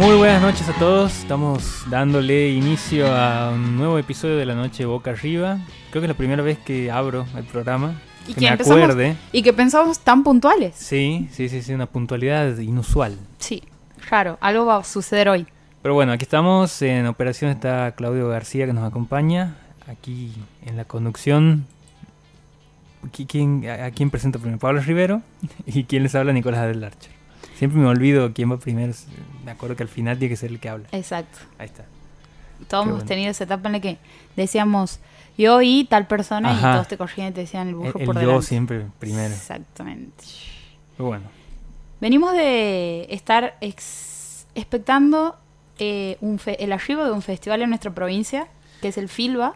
Muy buenas noches a todos. Estamos dándole inicio a un nuevo episodio de la noche Boca Arriba. Creo que es la primera vez que abro el programa. Y que que me empezamos- acuerde. Y que pensamos tan puntuales. Sí, sí, sí, sí, una puntualidad inusual. Sí, raro. Algo va a suceder hoy. Pero bueno, aquí estamos. En operación está Claudio García que nos acompaña. Aquí en la conducción. ¿qui- ¿Quién, a, quién presento primero? Pablo Rivero. ¿Y quién les habla? Nicolás del Archer. Siempre me olvido quién va primero. Me acuerdo que al final tiene que ser el que habla. Exacto. Ahí está. Todos hemos bueno. tenido esa etapa en la que decíamos yo y tal persona Ajá. y todos te corrían y te decían el burro El, el por yo delante. siempre primero. Exactamente. Pero bueno. Venimos de estar ex- expectando eh, un fe- el arribo de un festival en nuestra provincia, que es el FILBA,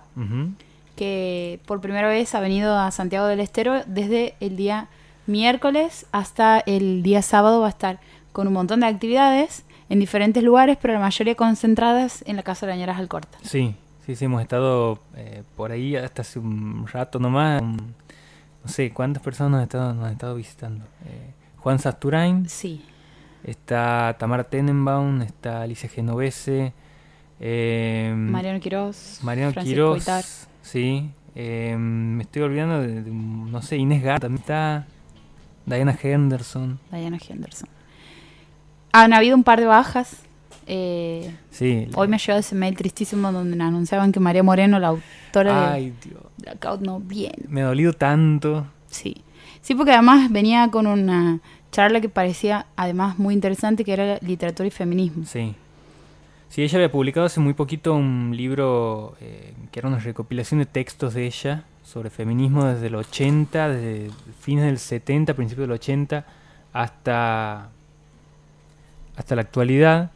que por primera vez ha venido a Santiago del Estero desde el día miércoles hasta el día sábado va a estar con un montón de actividades en diferentes lugares, pero la mayoría concentradas en la Casa de Lañeras Alcorta. Sí, sí, sí, hemos estado eh, por ahí hasta hace un rato nomás. un- no sé, ¿cuántas personas nos han estado, nos han estado visitando? Eh, Juan Sasturain, Sí, está Tamara Tenenbaum, está Alicia Genovese, eh, Mariano Quiroz, Mariano Francisco sí, eh, me estoy olvidando de, de, no sé, Inés Gata también está, Diana Henderson, Diana Henderson. Han habido un par de bajas. eh, sí. hoy me llegó ese mail tristísimo donde anunciaban que María Moreno, la autora Ay, Dios, de Blackout, no bien. me ha dolido tanto. Sí. Sí, porque además venía con una charla que parecía además muy interesante, que era literatura y feminismo. Sí. Sí, ella había publicado hace muy poquito un libro eh, que era una recopilación de textos de ella sobre feminismo desde el 80, desde fines del 70, principios del 80, hasta, hasta la actualidad.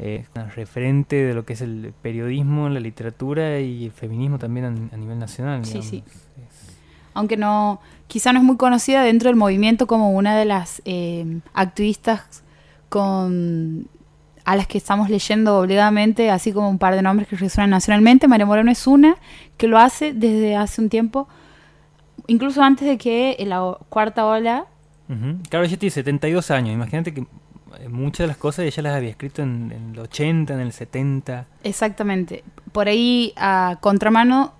Eh, referente de lo que es el periodismo, la literatura y el feminismo también a, a nivel nacional. Sí, digamos. sí. Es- Aunque no, quizá no es muy conocida dentro del movimiento como una de las eh, activistas con a las que estamos leyendo obligadamente, así como un par de nombres que resuenan nacionalmente. María Moreno es una que lo hace desde hace un tiempo, incluso antes de que la cuarta ola Ujú. Claro, ella tiene 72 años. Imagínate que eh, muchas de las cosas ella las había escrito en, en el 80, en el 70. Exactamente. Por ahí a contramano,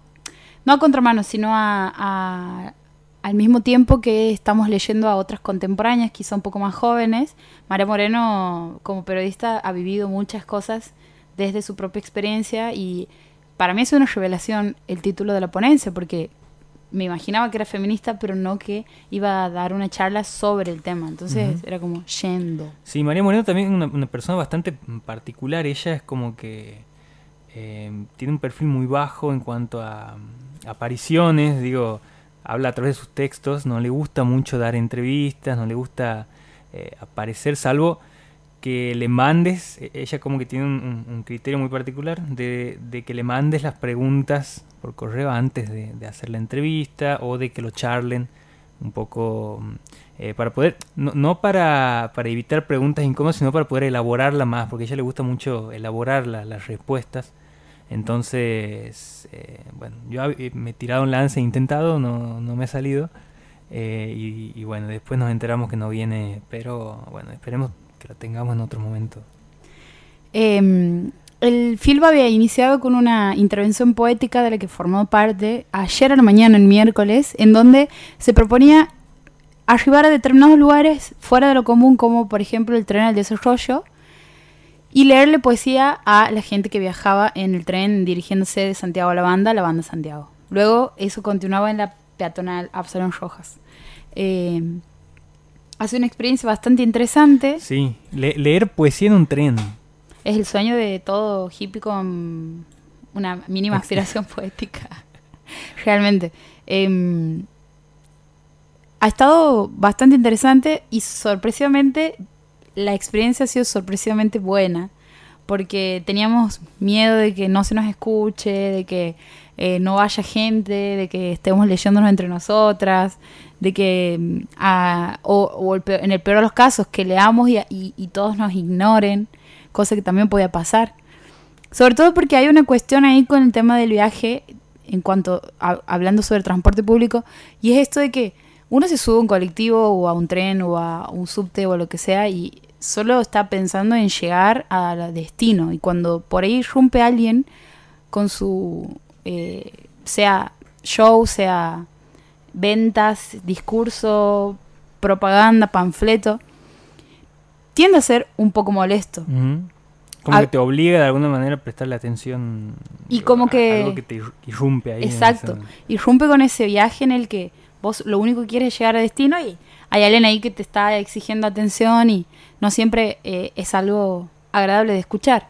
no a contramano, sino a, a- al mismo tiempo que estamos leyendo a otras contemporáneas, quizá un poco más jóvenes. María Moreno, como periodista, ha vivido muchas cosas desde su propia experiencia y para mí es una revelación el título de la ponencia, porque me imaginaba que era feminista, pero no que iba a dar una charla sobre el tema. Entonces era como yendo. Sí, María Moreno también es una, una persona bastante particular. Ella es como que eh, tiene un perfil muy bajo en cuanto a apariciones. Digo, habla a través de sus textos. No le gusta mucho dar entrevistas, no le gusta eh, aparecer, salvo que le mandes. e- Ella como que tiene un, criterio muy particular de, que le mandes las preguntas por correo antes de, hacer la entrevista o de que lo charlen un poco mm, eh, para poder, no, no para, para evitar preguntas incómodas, sino para poder elaborarla más, porque a ella le gusta mucho elaborar la- las respuestas. Entonces, eh, bueno, yo eh, me he tirado un lance, he intentado, no, no me ha salido. eh, y, bueno, después nos enteramos que no viene, pero bueno, esperemos que la tengamos en otro momento. Eh, el FILBA había iniciado con una intervención poética de la que formó parte ayer a la mañana, el miércoles, en donde se proponía arribar a determinados lugares fuera de lo común, como por ejemplo el tren al desarrollo, y leerle poesía a la gente que viajaba en el tren dirigiéndose de Santiago a la banda, a la banda Santiago. Luego eso continuaba en la peatonal Absalón Rojas. Eh, hace una experiencia bastante interesante. Sí, le- leer poesía en un tren. Es el sueño de todo hippie con una mínima aspiración poética. Realmente. Em, ha estado bastante interesante y sorpresivamente la experiencia ha sido sorpresivamente buena. Porque teníamos miedo de que no se nos escuche, de que eh, no vaya gente, de que estemos leyéndonos entre nosotras, de que, mm, ah, o, en el peor de los casos, que leamos y, y- y todos nos ignoren, cosa que también podía pasar. Sobre todo porque hay una cuestión ahí con el tema del viaje, en cuanto a- hablando sobre transporte público, y es esto de que uno se sube a un colectivo o a un tren o a un subte o lo que sea y solo está pensando en llegar al destino. Y cuando por ahí rompe alguien con su, eh, sea show, sea ventas, discurso, propaganda, panfleto, tiende a ser un poco molesto. Como que te obliga de alguna manera a prestarle atención. Y como que... Algo que te irrumpe ahí. Exacto. Irrumpe con ese viaje en el que vos lo único que quieres es llegar al destino y hay alguien ahí que te está exigiendo atención y no siempre eh, es algo agradable de escuchar.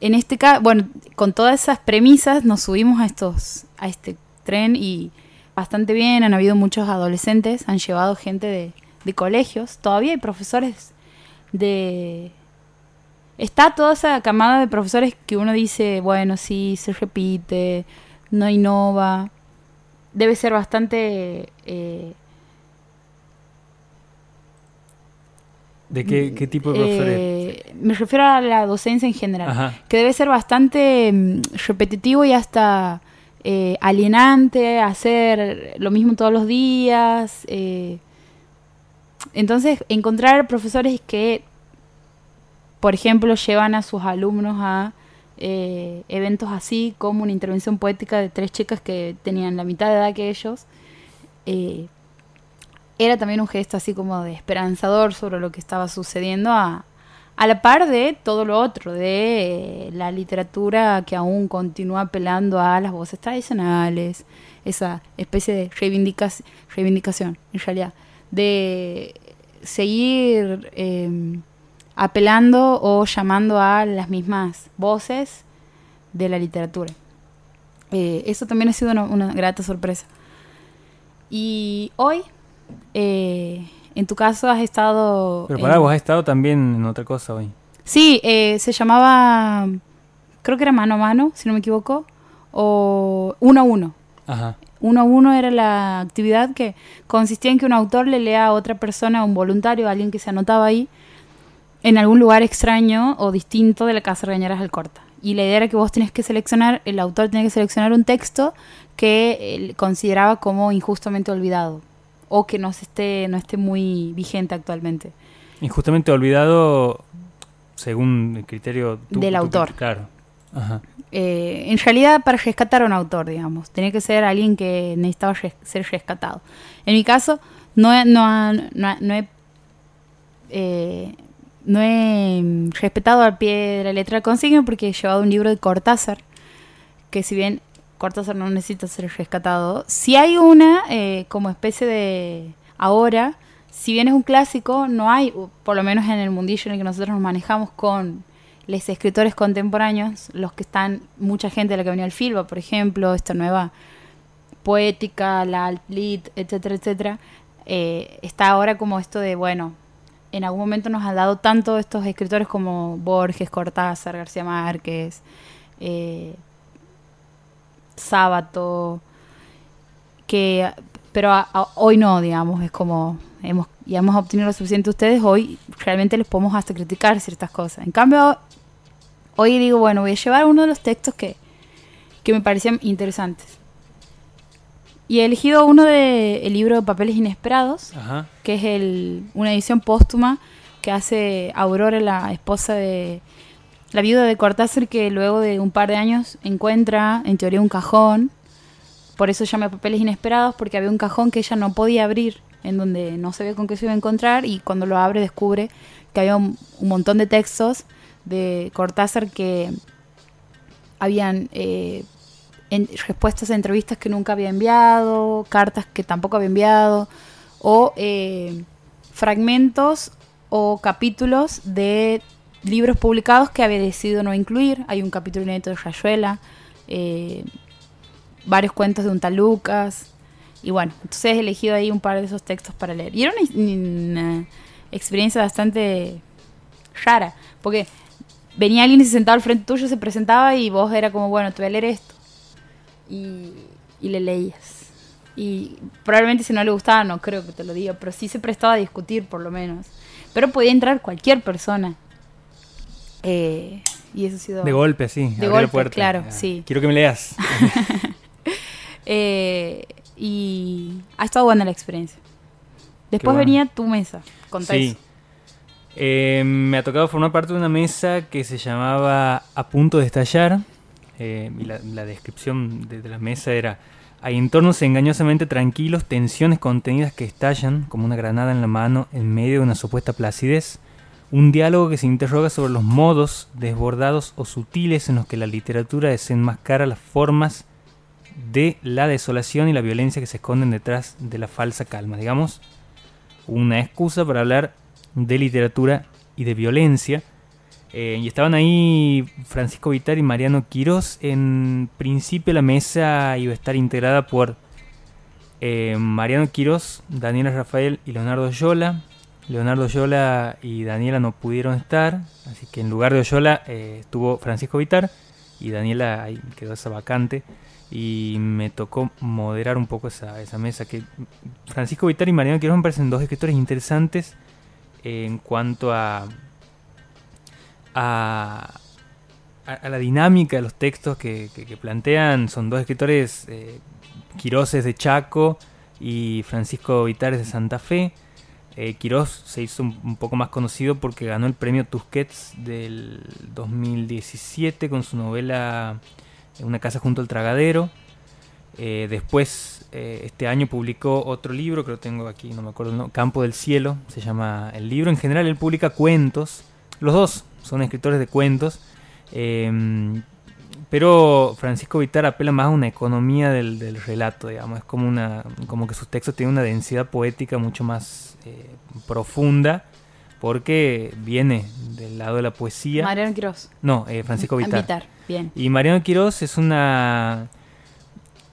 En este caso, bueno, con todas esas premisas nos subimos a estos, a este tren y bastante bien, han habido muchos adolescentes, han llevado gente de, de colegios, todavía hay profesores de... Está toda esa camada de profesores que uno dice, bueno, sí, se repite, no innova, debe ser bastante eh, ¿De qué, tipo de profesores? Eh, me refiero a la docencia en general, que debe ser bastante mm, repetitivo y hasta eh, alienante, hacer lo mismo todos los días. Eh. Entonces, encontrar profesores que, por ejemplo, llevan a sus alumnos a eventos así, como una intervención poética de tres chicas que tenían la mitad de edad que ellos, era también un gesto así como de esperanzador sobre lo que estaba sucediendo a, a la par de todo lo otro, de eh, la literatura que aún continúa apelando a las voces tradicionales, esa especie de reivindicación, reivindicación en realidad, de seguir em, apelando o llamando a las mismas voces de la literatura. Eh, eso también ha sido una grata sorpresa. Y hoy eh, en tu caso has estado... Pero para vos has estado también en otra cosa hoy. Sí, eh, se llamaba, creo que era mano a mano, si no me equivoco, o uno a uno. Ajá. Uno a uno era la actividad que consistía en que un autor le lea a otra persona, un voluntario, a alguien que se anotaba ahí, en algún lugar extraño o distinto de la casa Regañaras al Corta. Y la idea era que vos tenés que seleccionar, el autor tenía que seleccionar un texto que él consideraba como injustamente olvidado o que no esté, no esté muy vigente actualmente. Injustamente olvidado según el criterio del autor. Claro. Eh, en realidad, para rescatar a un autor, digamos, tenía que ser alguien que necesitaba ser rescatado. En mi caso, no, he, no, no, he, eh, no he respetado al pie de la letra del consigno porque he llevado un libro de Cortázar, que si bien Cortázar no necesita ser rescatado. Si hay una eh, como especie de ahora, si bien es un clásico, no hay, por lo menos en el mundillo en el que nosotros nos manejamos con los escritores contemporáneos, los que están, mucha gente de la que venía al Filba, por ejemplo, esta nueva poética, la alt-lit, etcétera, etcétera, eh, está ahora como esto de, bueno, en algún momento nos han dado tanto estos escritores como Borges, Cortázar, García Márquez, eh, sábado, que, pero hoy no, digamos, es como hemos, ya hemos obtenido lo suficiente ustedes, hoy realmente les podemos hasta criticar ciertas cosas. En cambio, hoy digo, bueno, voy a llevar uno de los textos que, que me parecían interesantes. Y he elegido uno del el libro de Papeles Inesperados, que es el, una edición póstuma que hace Aurora, la esposa de la viuda de Cortázar que luego de un par de años encuentra en teoría un cajón, por eso llama papeles inesperados, porque había un cajón que ella no podía abrir, en donde no sabía con qué se iba a encontrar y cuando lo abre descubre que había un, montón de textos de Cortázar que habían eh, respuestas a entrevistas que nunca había enviado, cartas que tampoco había enviado, o eh, fragmentos o capítulos de libros publicados que había decidido no incluir. Hay un capítulo inédito de Rayuela, eh, varios cuentos de un tal Lucas. Y bueno, entonces he elegido ahí un par de esos textos para leer. Y era una, experiencia bastante rara, porque venía alguien y se sentaba al frente tuyo, se presentaba y vos era como, bueno, te voy a leer esto. Y, y le leías. Y probablemente si no le gustaba, no creo que te lo diga, pero sí se prestaba a discutir por lo menos. Pero podía entrar cualquier persona eh, y eso ha sido... De golpe, sí. De golpe, claro, sí. Quiero que me leas. Eh, y ha estado buena la experiencia. Después venía tu mesa. Sí. Eh, me ha tocado formar parte de una mesa que se llamaba A punto de estallar. Eh, y la, descripción de, de la mesa era hay entornos engañosamente tranquilos, tensiones contenidas que estallan como una granada en la mano en medio de una supuesta placidez. Un diálogo que se interroga sobre los modos desbordados o sutiles en los que la literatura desenmascara las formas de la desolación y la violencia que se esconden detrás de la falsa calma. Digamos, una excusa para hablar de literatura y de violencia. Eh, y estaban ahí Francisco Vitar y Mariano Quirós. En principio la mesa iba a estar integrada por eh, Mariano Quirós, Daniela Rafael y Leonardo Yola. Leonardo Yola y Daniela no pudieron estar, así que en lugar de Oyola eh, estuvo Francisco Vitar y Daniela quedó esa vacante y me tocó moderar un poco esa, esa mesa que Francisco Vitar y Mariano Quirós me parecen dos escritores interesantes en cuanto a a, la dinámica de los textos que, plantean. Son dos escritores, eh, Quirós de Chaco y Francisco Vitares de Santa Fe. Eh, Quirós se hizo un, un, poco más conocido porque ganó el premio Tusquets del 2017 con su novela Una casa junto al tragadero. Eh, después, eh, este año publicó otro libro que lo tengo aquí, no me acuerdo, ¿no? Campo del Cielo, se llama el libro. En general, él publica cuentos. Los dos son escritores de cuentos. Eh, pero Francisco Vitar apela más a una economía del, del, relato, digamos. Es como, una, como que sus textos tienen una densidad poética mucho más eh, profunda porque viene del lado de la poesía. Mariano Quirós. No, eh, Francisco Vitar. Vitar. Bien. Y Mariano Quirós es una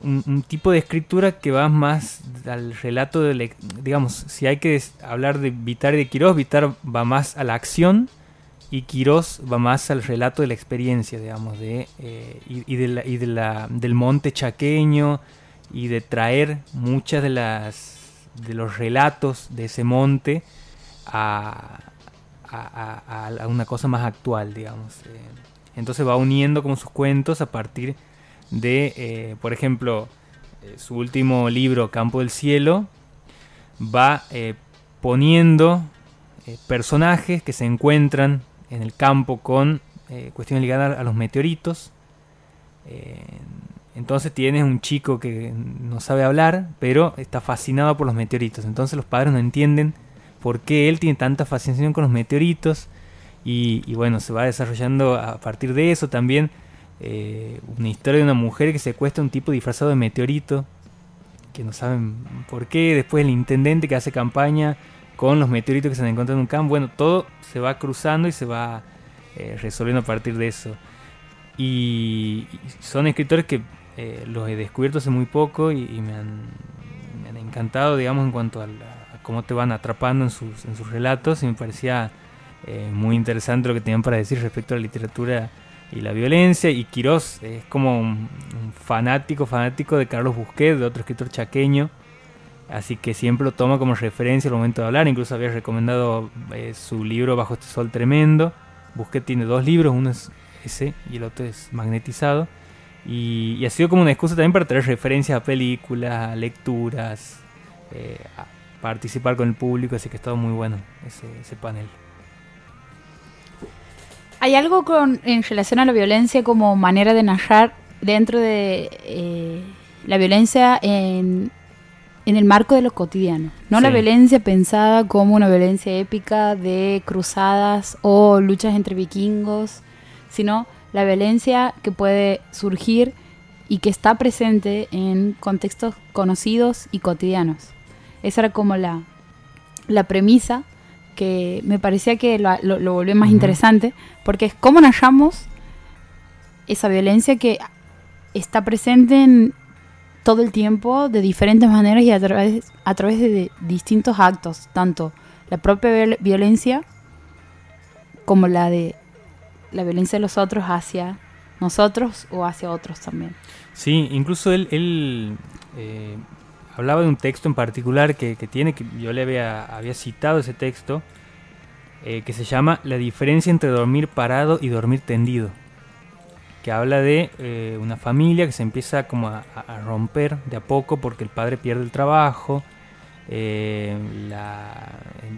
un, un, tipo de escritura que va más al relato de, digamos, si hay que hablar de Vitar y de Quirós, Vitar va más a la acción y Quirós va más al relato de la experiencia, digamos, de, eh, y, y, de y del monte chaqueño y de traer muchas de las de los relatos de ese monte a, a, una cosa más actual, digamos. Eh, entonces va uniendo como sus cuentos a partir de, eh, por ejemplo, su último libro, Campo del Cielo, va eh, poniendo personajes que se encuentran en el campo con cuestiones ligadas a los meteoritos. entonces tienes un chico que no sabe hablar, pero está fascinado por los meteoritos. Entonces los padres no entienden por qué él tiene tanta fascinación con los meteoritos. Y, y bueno, se va desarrollando a partir de eso también eh, una historia de una mujer que secuestra a un tipo disfrazado de meteorito, que no saben por qué, después el intendente que hace campaña con los meteoritos que se han encontrado en un campo, bueno, todo se va cruzando y se va eh, resolviendo a partir de eso. Y, son escritores que eh, los he descubierto hace muy poco y, me, han, encantado, digamos, en cuanto a, cómo te van atrapando en sus, en sus relatos y me parecía eh, muy interesante lo que tenían para decir respecto a la literatura y la violencia. Y Quirós es como un, fanático, fanático de Carlos Busquets, de otro escritor chaqueño. Así que siempre lo toma como referencia al momento de hablar. Incluso había recomendado eh, su libro Bajo este sol tremendo. Busquets tiene dos libros, uno es ese y el otro es magnetizado. Y, ha sido como una excusa también para traer referencias a películas, a lecturas, eh, participar con el público. Así que ha estado muy bueno ese, ese panel. Hay algo con, en relación a la violencia como manera de narrar dentro de eh, la violencia en, en, el marco de lo cotidiano. No sí. la violencia pensada como una violencia épica de cruzadas o luchas entre vikingos, sino la violencia que puede surgir y que está presente en contextos conocidos y cotidianos. Esa era como la, la premisa que me parecía que lo, lo, lo volvió más uh -huh. interesante, porque es cómo narramos esa violencia que está presente en todo el tiempo de diferentes maneras y a través, a través de, distintos actos, tanto la propia violencia como la de la violencia de los otros hacia nosotros o hacia otros también. Sí, incluso él, él eh, hablaba de un texto en particular que, que tiene, que yo le había, había citado ese texto, eh, que se llama La diferencia entre dormir parado y dormir tendido, que habla de eh, una familia que se empieza como a, romper de a poco porque el padre pierde el trabajo, eh,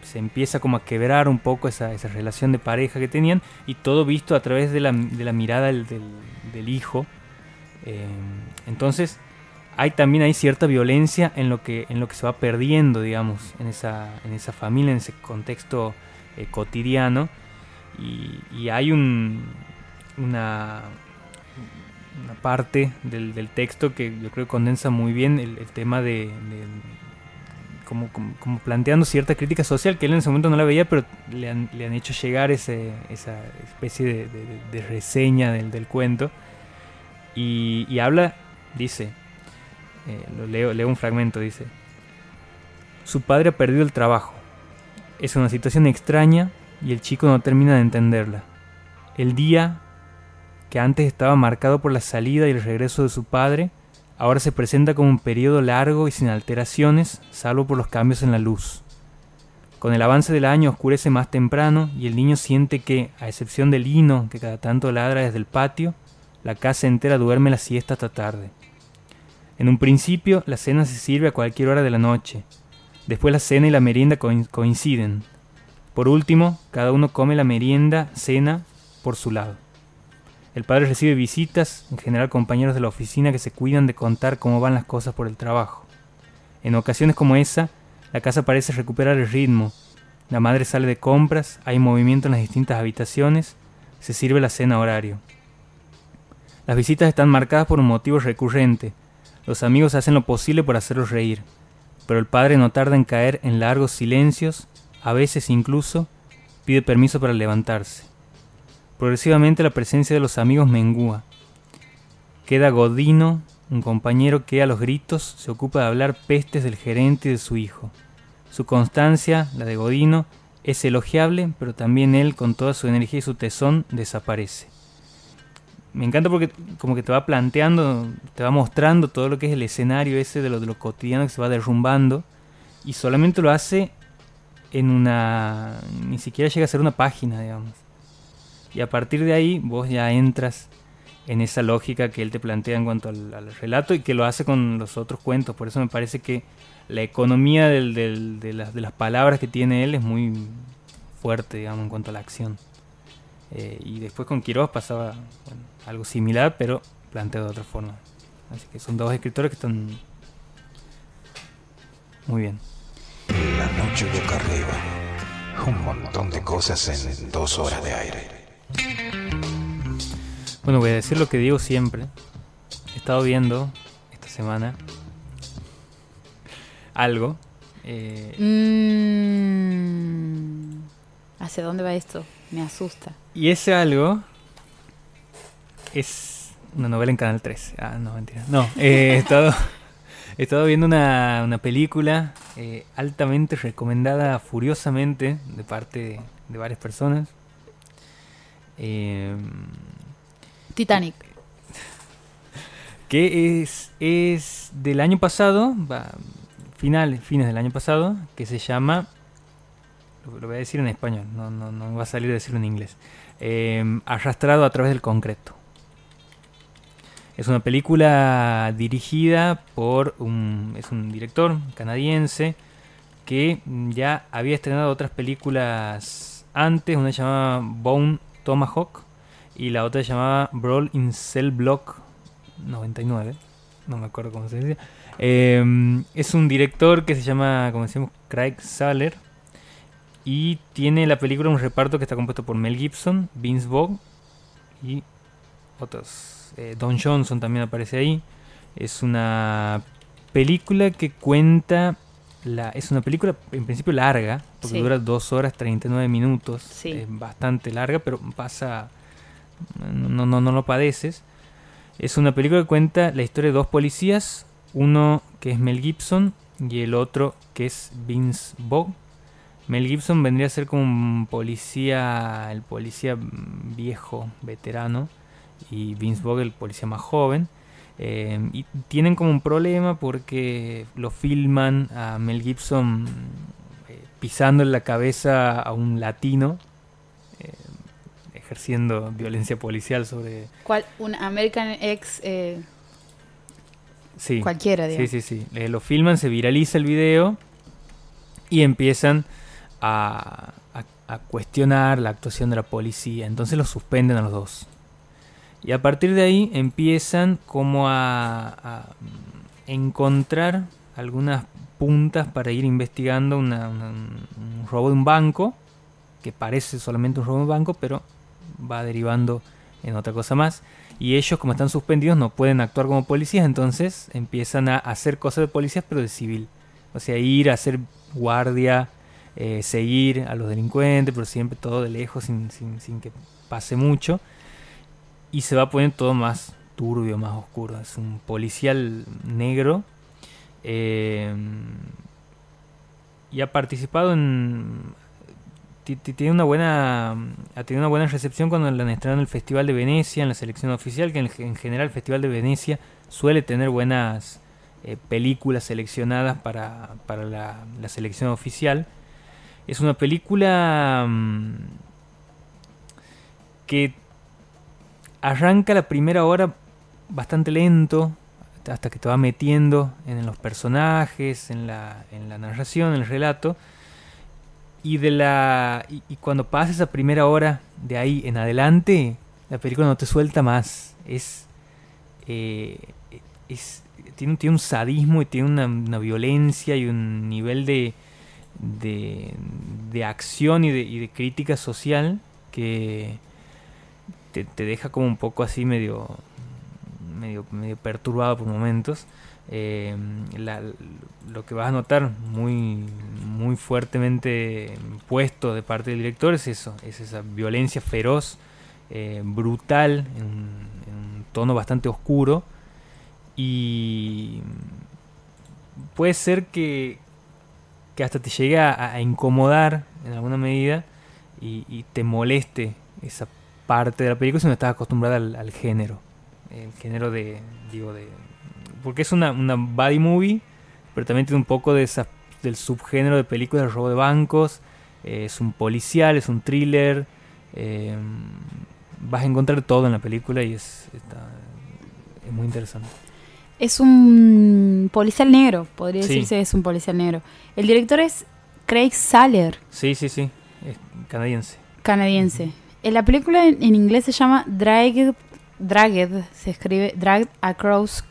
se empieza como a quebrar un poco esa, relación de pareja que tenían y todo visto a través de la, mirada del, hijo. Eh, entonces hay también hay cierta violencia en lo que en lo que se va perdiendo, digamos, en esa, en esa familia, en ese contexto cotidiano. Y, hay un, una, una parte del, texto que yo creo que condensa muy bien el, tema de, como, como, planteando cierta crítica social que él en ese momento no la veía, pero le han, le han hecho llegar ese, esa especie de, reseña del, del cuento. Y, y, habla, dice, eh, lo leo, leo un fragmento, dice, su padre ha perdido el trabajo. Es una situación extraña y el chico no termina de entenderla. El día que antes estaba marcado por la salida y el regreso de su padre, ahora se presenta como un periodo largo y sin alteraciones, salvo por los cambios en la luz. Con el avance del año oscurece más temprano y el niño siente que, a excepción del hino que cada tanto ladra desde el patio, la casa entera duerme la siesta hasta tarde. En un principio, la cena se sirve a cualquier hora de la noche. Después la cena y la merienda coinciden. Por último, cada uno come la merienda, cena, por su lado. El padre recibe visitas, en general compañeros de la oficina que se cuidan de contar cómo van las cosas por el trabajo. En ocasiones como esa, la casa parece recuperar el ritmo. La madre sale de compras, hay movimiento en las distintas habitaciones, se sirve la cena horario. Las visitas están marcadas por un motivo recurrente, los amigos hacen lo posible por hacerlos reír, pero el padre no tarda en caer en largos silencios, a veces incluso pide permiso para levantarse. Progresivamente la presencia de los amigos mengúa. Queda Godino, un compañero que a los gritos se ocupa de hablar pestes del gerente y de su hijo. Su constancia, la de Godino, es elogiable, pero también él, con toda su energía y su tesón, desaparece me encanta porque como que te va planteando, te va mostrando todo lo que es el escenario ese de lo, de lo cotidiano que se va derrumbando y solamente lo hace en una... ni siquiera llega a ser una página, digamos. Y a partir de ahí vos ya entras en esa lógica que él te plantea en cuanto al, relato y que lo hace con los otros cuentos. Por eso me parece que la economía del, del, de, las, palabras que tiene él es muy fuerte, digamos, en cuanto a la acción. Eh, y después con Quiroz pasaba algo similar, pero planteado de otra forma. Así que son dos escritores que están muy bien. La noche boca arriba. Un montón de cosas en dos horas de aire. Bueno, voy a decir lo que digo siempre. He estado viendo esta semana algo. Eh... Mm. ¿Hacia dónde va esto? Me asusta. Y ese algo es una novela en Canal 3. Ah, no, mentira. No, he, estado, he estado viendo una, una película eh, altamente recomendada furiosamente de parte de, varias personas. Em, Titanic. Que es, es del año pasado, va, final, fines del año pasado, que se llama lo, voy a decir en español, no, no, no va a salir a decirlo en inglés. Em, arrastrado a través del concreto. Es una película dirigida por un, es un director canadiense que ya había estrenado otras películas antes, una se llamaba Bone Tomahawk y la otra se llamaba Brawl in Cell Block 99, no me acuerdo cómo se dice. Em, es un director que se llama, como decimos, Craig Saller y tiene la película un reparto que está compuesto por Mel Gibson, Vince Vaughn y otros. Eh, Don Johnson también aparece ahí. Es una película que cuenta. La, es una película en principio larga, porque dura 2 horas 39 minutos. Es bastante larga, pero pasa. No, no, no lo padeces. Es una película que cuenta la historia de dos policías. Uno que es Mel Gibson y el otro que es Vince Vaughn Mel Gibson vendría a ser como un policía, el policía viejo, veterano, y Vince Vaughn el policía más joven. Eh, y tienen como un problema porque lo filman a Mel Gibson eh, pisando en la cabeza a un latino, eh, ejerciendo violencia policial sobre... ¿Cuál? ¿Un American Ex? sí. Cualquiera, digamos. Sí, sí, sí. lo filman, se viraliza el video y empiezan a, a- a cuestionar la actuación de la policía. Entonces los suspenden a los dos. Y a partir de ahí empiezan como a, encontrar algunas puntas para ir investigando una- un robo de un banco, que parece solamente un robo de un banco, pero va derivando en otra cosa más. Y ellos, como están suspendidos, no pueden actuar como policías, entonces empiezan a hacer cosas de policías, pero de civil. O sea, ir a hacer guardia, eh, seguir a los delincuentes, pero siempre todo de lejos, sin, sin- sin que pase mucho. Y se va poniendo todo más turbio, más oscuro. Es un policial negro. eh, y ha participado en ti- ti- tiene una buena ha tenido una buena recepción cuando la han estrenado en el Festival de Venecia en la selección oficial que en, en general el Festival de Venecia suele tener buenas eh, películas seleccionadas para, para la, la selección oficial es una película mm, que arranca la primera hora bastante lento hasta que te va metiendo en los personajes, en la, en la narración, en el relato. Y de la. Y, cuando pasa esa primera hora de ahí en adelante, la película no te suelta más. Es. eh, es tiene, tiene un sadismo y tiene una, una violencia y un nivel de. de, de acción y de, y de crítica social que te, deja como un poco así medio medio, medio perturbado por momentos. Eh, lo que vas a notar muy, muy fuertemente puesto de parte del director es eso, es esa violencia feroz, eh, brutal, en, un- tono bastante oscuro. Y puede ser que, que hasta te llegue a, a incomodar en alguna medida y, y te moleste esa parte de la película si no estás acostumbrada al, al género. El género de, digo, de... Porque es una, una body movie, pero también tiene un poco de esa, del subgénero de películas de robo de bancos. eh, es un policial, es un thriller. eh, vas a encontrar todo en la película y es, está- es muy interesante. Es un policial negro, podría Sí. decirse es un policial negro. El director es Craig Saller, Sí, sí, sí. Es canadiense. canadiense. En la película en, en inglés se llama Dragged, Dragged, se escribe Dragged Across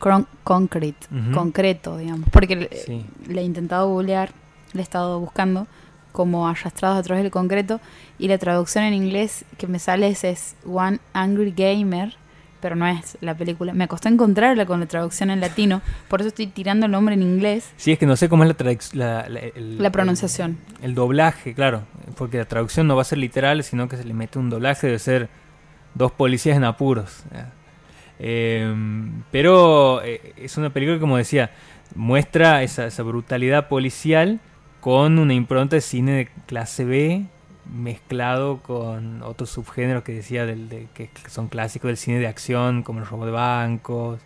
Concrete, concreto, digamos. Porque Sí. le he intentado googlear, le he estado buscando como arrastrados a través del concreto y la traducción en inglés que me sale es, es One Angry Gamer, pero no es la película. Me costó encontrarla con la traducción en latino, por eso estoy tirando el nombre en inglés. Sí, es que no sé cómo es la, la, la- el- La pronunciación. El, el doblaje, claro. Porque la traducción no va a ser literal, sino que se le mete un doblaje, debe ser dos policías en apuros. Eh, pero eh, es una película que, como decía, muestra esa, esa brutalidad policial con una impronta de cine de clase B mezclado con otros subgéneros que decía del, de, que son clásicos del cine de acción, como el robo de bancos,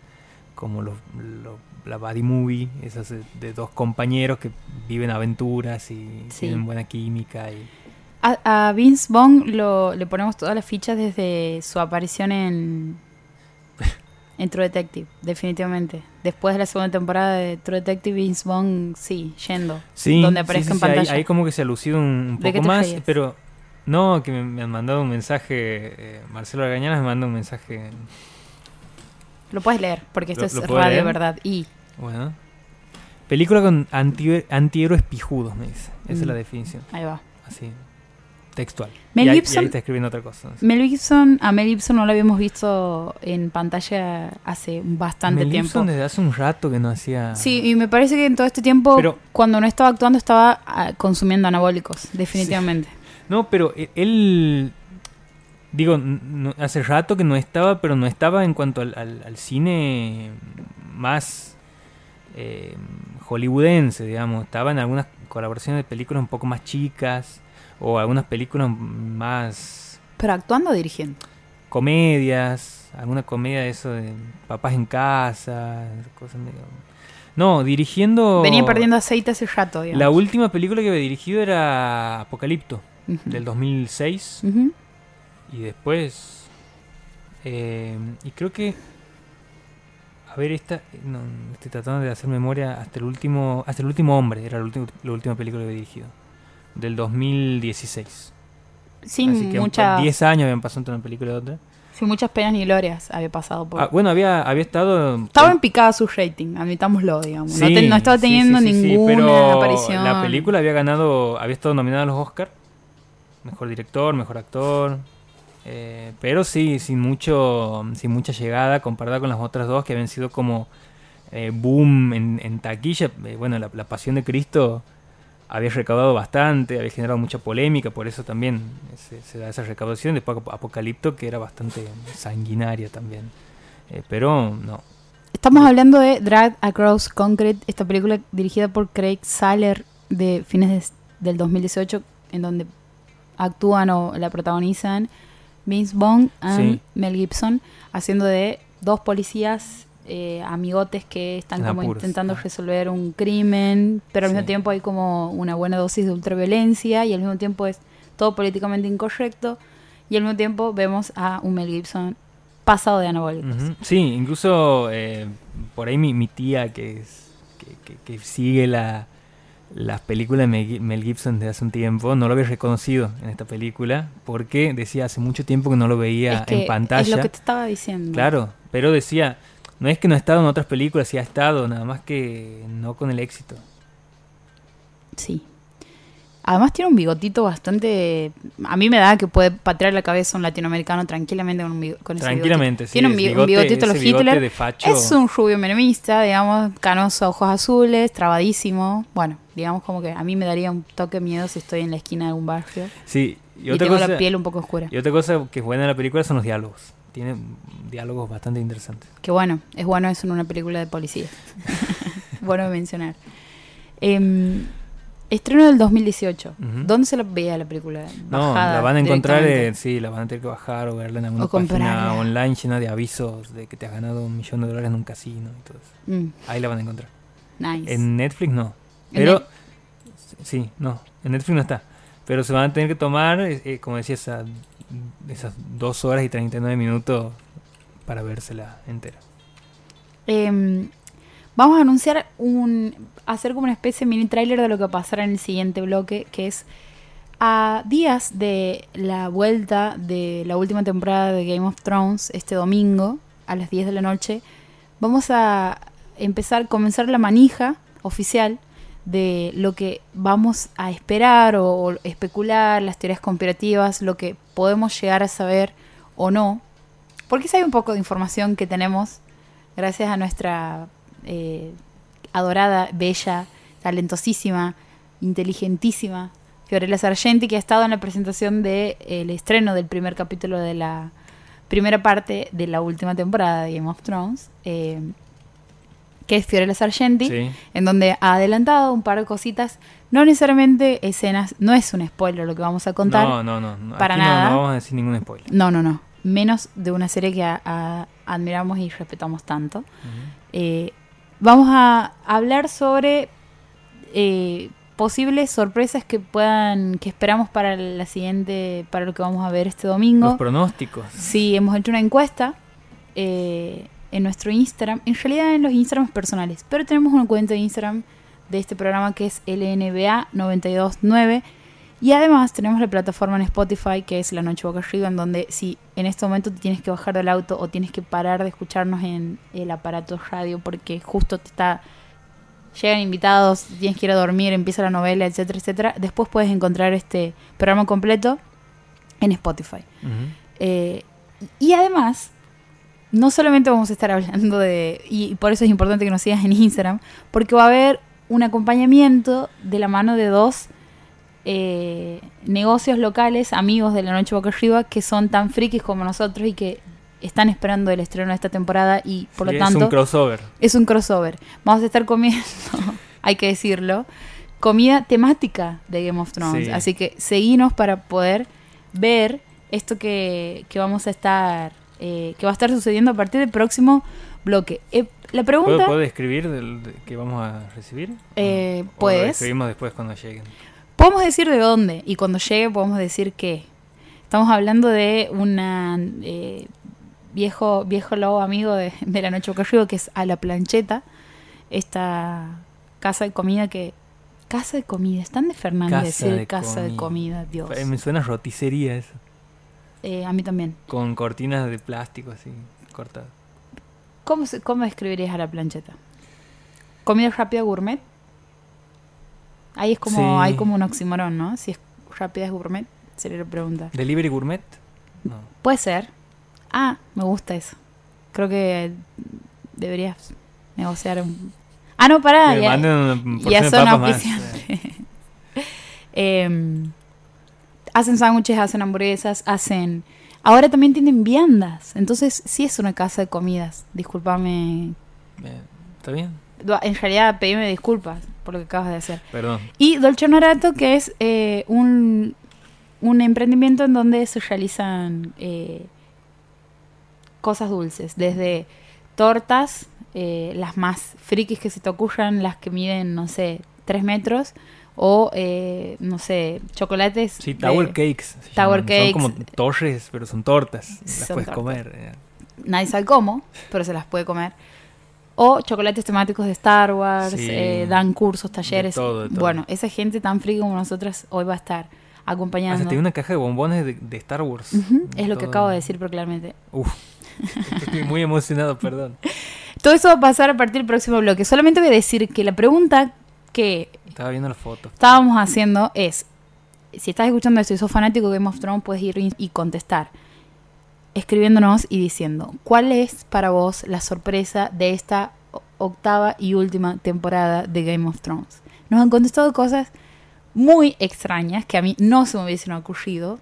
como los, lo- la body movie, esas de, dos compañeros que viven aventuras y Sí. tienen buena química. Y, A, a Vince Vaughn lo, le ponemos todas las fichas desde su aparición en, en True Detective, definitivamente. Después de la segunda temporada de True Detective, Vince Vaughn, sí, yendo. sí, donde aparezca sí, en sí, ahí- pantalla. Ahí, como que se ha lucido un, un ¿De qué poco más, pero no, que me, me han mandado un mensaje, eh, Marcelo Argañanas me manda un mensaje, Lo puedes leer, porque esto ¿Lo- es radio, leer? ¿verdad? Y bueno. Película con anti, antihéroes pijudos, me dice. Esa es Mm. la definición, ahí va. así, textual. Mel y, ahí, y Gibson- ahí está escribiendo otra cosa. Mel Gibson, a Mel Gibson no lo habíamos visto en pantalla hace bastante Mel tiempo. Gibson desde hace un rato que no hacía... Sí, y me parece que en todo este tiempo, Pero- cuando no estaba actuando, estaba ah, consumiendo anabólicos, definitivamente. No, pero e- él, digo, no- hace rato que no estaba, pero no estaba en cuanto al, al- al cine más eh, hollywoodense, digamos. Estaba en algunas colaboraciones de películas un poco más chicas o algunas películas más Pero actuando o dirigiendo. comedias, alguna comedia de eso de papás en casa, cosas medio... No, dirigiendo... Venía perdiendo aceite hace rato, digamos. La última película que había dirigido era Apocalipto, del 2006. Ujú. Y después. eh, y creo que A ver, esta, no, estoy tratando de hacer memoria hasta el último, hasta el último hombre, era la última, la última película que he dirigido, del 2016. Sin Así que muchas, 10 años habían pasado entre una película y otra. sin muchas penas ni glorias había pasado por... Ah, bueno, había, había estado... estaba en picada su rating, admitámoslo, digamos. no, te- no estaba teniendo sí, sí, sí, ninguna pero aparición. La película había ganado, había estado nominada a los Oscar, mejor director, mejor actor, eh, pero sí, sin mucho, sin mucha llegada comparada con las otras dos que habían sido como eh, boom en, en taquilla. Eh, bueno, la, la Pasión de Cristo había recaudado bastante, había generado mucha polémica, por eso también se, se da esa recaudación. Después Ap- Apocalipto, que era bastante sanguinaria también. Eh, pero no, Estamos hablando de Drag Across Concrete, esta película dirigida por Craig Saller de fines de- del 2018, en donde actúan o la protagonizan Vince Vaughn y Sí. Mel Gibson, haciendo de dos policías eh, amigotes que están En como apuros. intentando Ah. resolver un crimen, pero al mismo tiempo hay como una buena dosis de ultraviolencia y al mismo tiempo es todo políticamente incorrecto y al mismo tiempo vemos a un Mel Gibson pasado de anabólicos. Sí, incluso eh, por ahí mi, mi tía que, es, que, que- que sigue la, las películas de Mel Gi- Mel Gibson de hace un tiempo, no lo había reconocido en esta película porque decía hace mucho tiempo que no lo veía Es que en pantalla. Es lo que te estaba diciendo. Claro, pero decía, no es que no ha estado en otras películas, sí ha estado, nada más que no con el éxito. Sí. Además tiene un bigotito bastante... A mí me da que puede patear la cabeza un latinoamericano tranquilamente con, un con ese Tranquilamente, bigotito. sí. Tiene un, el bi- un bigote- bigotito los bigote Hitler. de facho. Es un rubio menemista, digamos, canoso, ojos azules, trabadísimo. Bueno, digamos como que a mí me daría un toque de miedo si estoy en la esquina de algún barrio. Sí, y Y, otra tengo cosa... la piel un poco oscura. Y otra cosa que es buena en la película son los diálogos. Tiene diálogos bastante interesantes. Que bueno, es bueno eso en una película de policía. bueno mencionar. Em, estreno del 2018. Ujú. ¿Dónde se la veía la película? No, la van a encontrar, eh, sí, la van a tener que bajar o verla en alguna O página online llena de avisos de que te has ganado un millón de dólares en un casino y todo eso. Mm, Ahí la van a encontrar. nice. En Netflix no. Pero, sí, no, en Netflix no está. Pero se van a tener que tomar, eh, eh, como decía, esa- esas dos horas y 39 minutos para vérsela entera. Em, vamos a anunciar un. hacer como una especie de mini tráiler de lo que pasará en el siguiente bloque, que es a días de la vuelta de la última temporada de Game of Thrones, este domingo, a las 10 de la noche, vamos a empezar, comenzar la manija oficial de lo que vamos a esperar o, especular, las teorías conspirativas, lo que podemos llegar a saber o no. Porque si hay un poco de información que tenemos gracias a nuestra eh, adorada, bella, talentosísima, inteligentísima Fiorella Sargenti, que ha estado en la presentación del estreno del primer capítulo de la primera parte de la última temporada de Game of Thrones, eh, que es Fiorella Sargenti, Sí. en donde ha adelantado un par de cositas, no necesariamente escenas, no es un spoiler lo que vamos a contar, No, no, no. no, Para aquí nada. No, vamos a decir ningún spoiler. no, no, no, menos de una serie que a- a- admiramos y respetamos tanto. Eh, vamos a hablar sobre eh, posibles sorpresas que puedan, que esperamos para la siguiente, para lo que vamos a ver este domingo. Los pronósticos. Sí, hemos hecho una encuesta eh, en nuestro Instagram, en realidad en los Instagrams personales, pero tenemos una cuenta de Instagram de este programa que es LNBA929 y además tenemos la plataforma en Spotify que es La Noche Boca Arriba, en donde si en este momento te tienes que bajar del auto o tienes que parar de escucharnos en el aparato radio porque justo te está llegan invitados, tienes que ir a dormir, empieza la novela, etcétera, etcétera, después puedes encontrar este programa completo en Spotify. Eh, y además, no solamente vamos a estar hablando de, y por eso es importante que nos sigas en Instagram, porque va a haber un acompañamiento de la mano de dos eh, negocios locales, amigos de la Noche Boca Arriba, que son tan frikis como nosotros y que están esperando el estreno de esta temporada y por Sí, lo tanto Es un crossover. es un crossover. Vamos a estar comiendo, hay que decirlo, comida temática de Game of Thrones. Sí. Así que seguinos para poder ver esto que, que vamos a estar, eh, que va a estar sucediendo a partir del próximo bloque. Eh, la ¿Puedo, pregunta, puedo describir del, de- que vamos a recibir? Eh, ¿O lo describimos después cuando lleguen. podemos decir de dónde y cuando llegue podemos decir qué. Estamos hablando de una eh, viejo, viejo lobo amigo de, de la noche boca que es a la plancheta, esta casa de comida que... Casa de comida, están de Fernández Casa decir de casa de comida. comida, Dios. Me suena roticería eso. Eh, a mí también. Con cortinas de plástico así, cortadas. ¿Cómo, ¿Cómo describirías a la plancheta? ¿Comida rápida gourmet? Ahí es como, Sí. hay como un oxímoron, ¿no? Si es rápida es gourmet, sería la pregunta. ¿Delivery gourmet? No. Puede ser. Ah, me gusta eso. Creo que deberías negociar un... Ah, no, pará. Ya, ya son papas más. hacen sándwiches, hacen hamburguesas, hacen... Ahora también tienen viandas. Entonces sí es una casa de comidas. Discúlpame. ¿Está bien? En realidad pedime disculpas por lo que acabas de hacer. Perdón. Y Dolce Honorato, que es eh, un, un emprendimiento en donde se realizan eh, cosas dulces, desde tortas, eh, las más frikis que se te ocurran, las que miden, no sé, 3 metros, o, eh, no sé, chocolates. Sí, de- Tower Cakes. se Tower llaman. cakes. Son como torres, pero son tortas. Las Son puedes tortas. comer. eh. Nadie sabe cómo, pero se las puede comer. O chocolates temáticos de Star Wars, Sí. eh, dan cursos, talleres. todo, de todo. Bueno, esa gente tan friki como nosotras hoy va a estar acompañando. Hasta tiene una caja de bombones de, de Star Wars. Ujú, Es lo que acabo de decir proclaramente. Uf. Estoy muy emocionado, perdón. Todo eso va a pasar a partir del próximo bloque. Solamente voy a decir que la pregunta que Estaba viendo la foto. estábamos haciendo es, si estás escuchando esto y sos fanático de Game of Thrones, puedes ir y- contestar, escribiéndonos y diciendo, ¿cuál es para vos la sorpresa de esta octava y última temporada de Game of Thrones? Nos han contestado cosas muy extrañas que a mí no se me hubiesen ocurrido,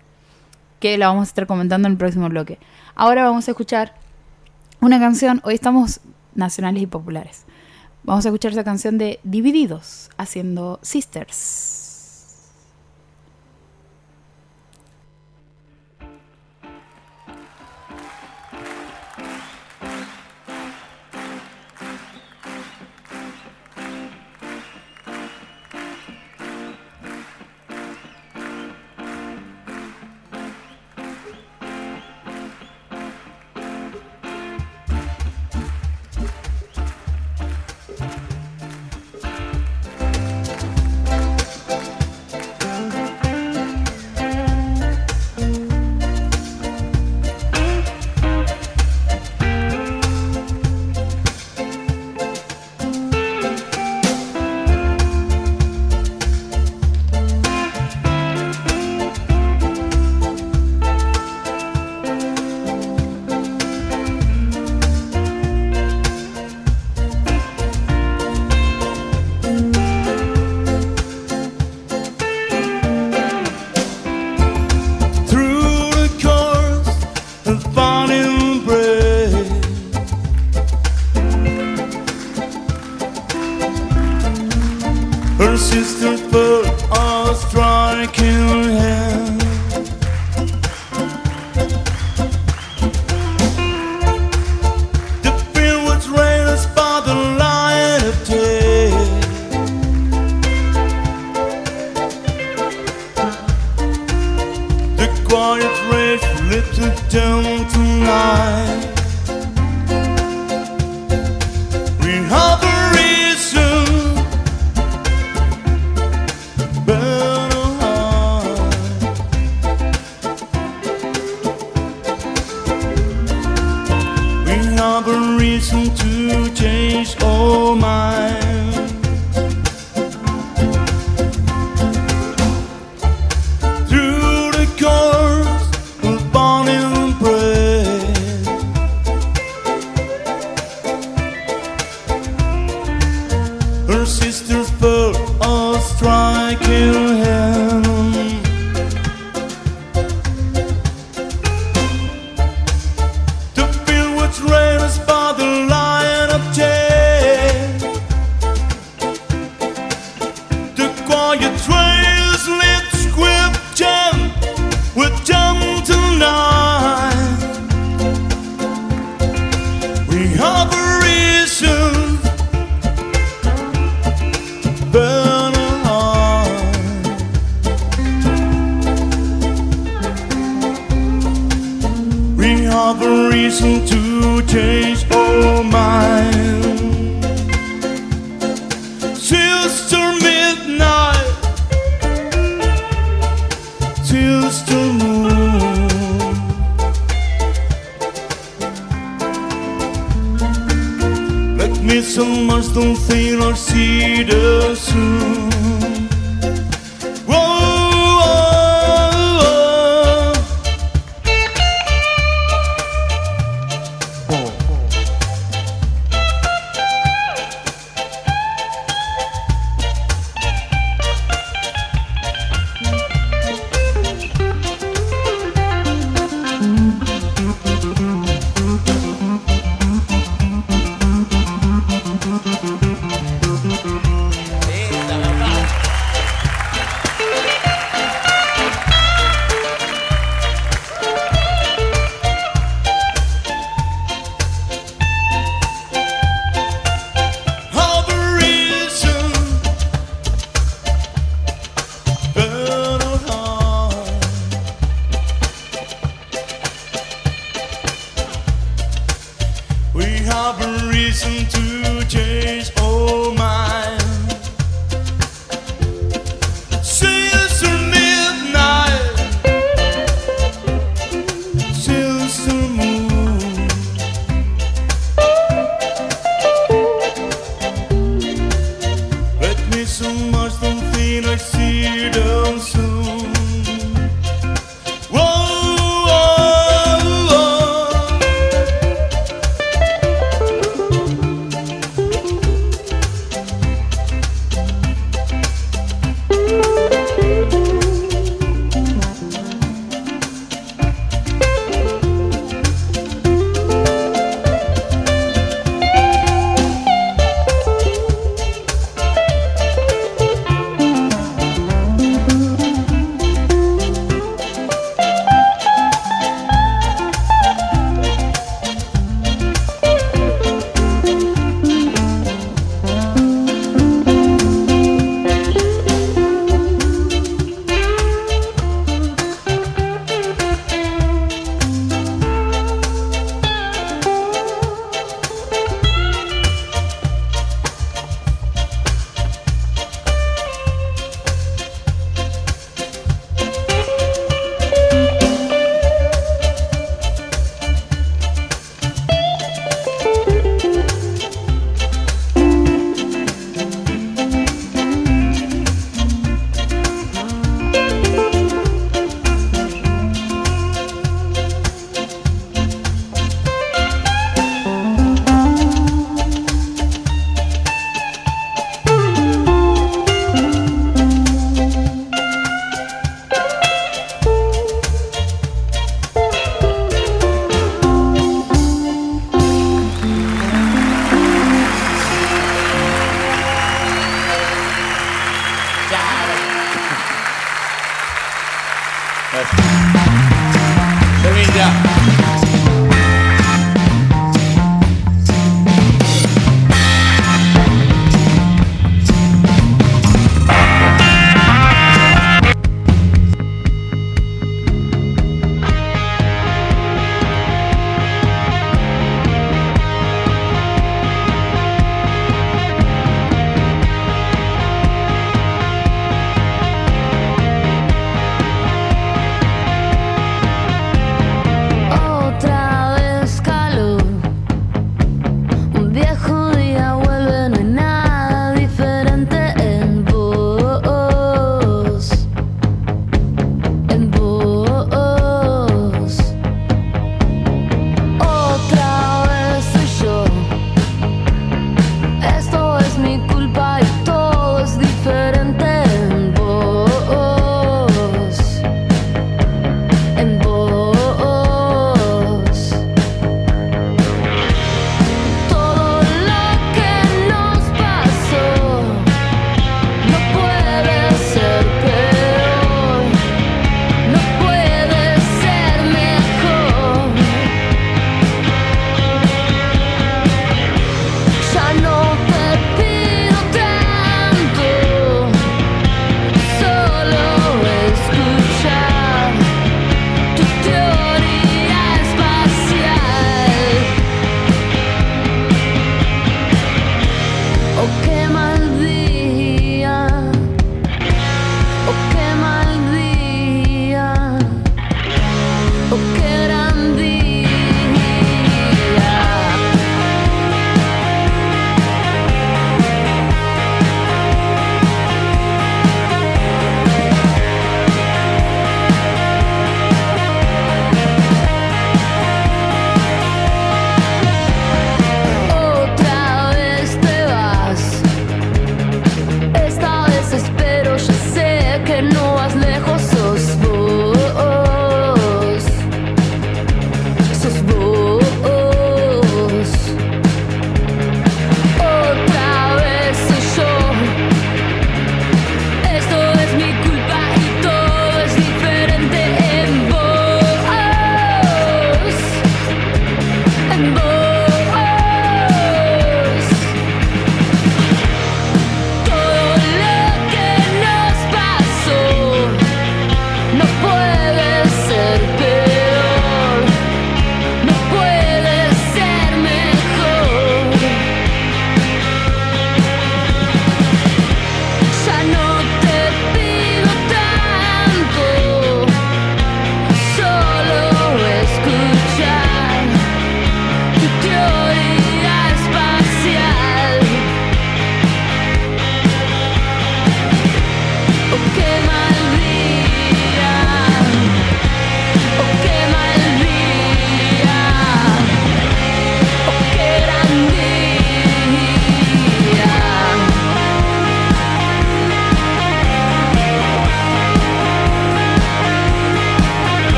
que la vamos a estar comentando en el próximo bloque. Ahora vamos a escuchar una canción, hoy estamos nacionales y populares. Vamos a escuchar esa canción de Divididos, haciendo Sisters.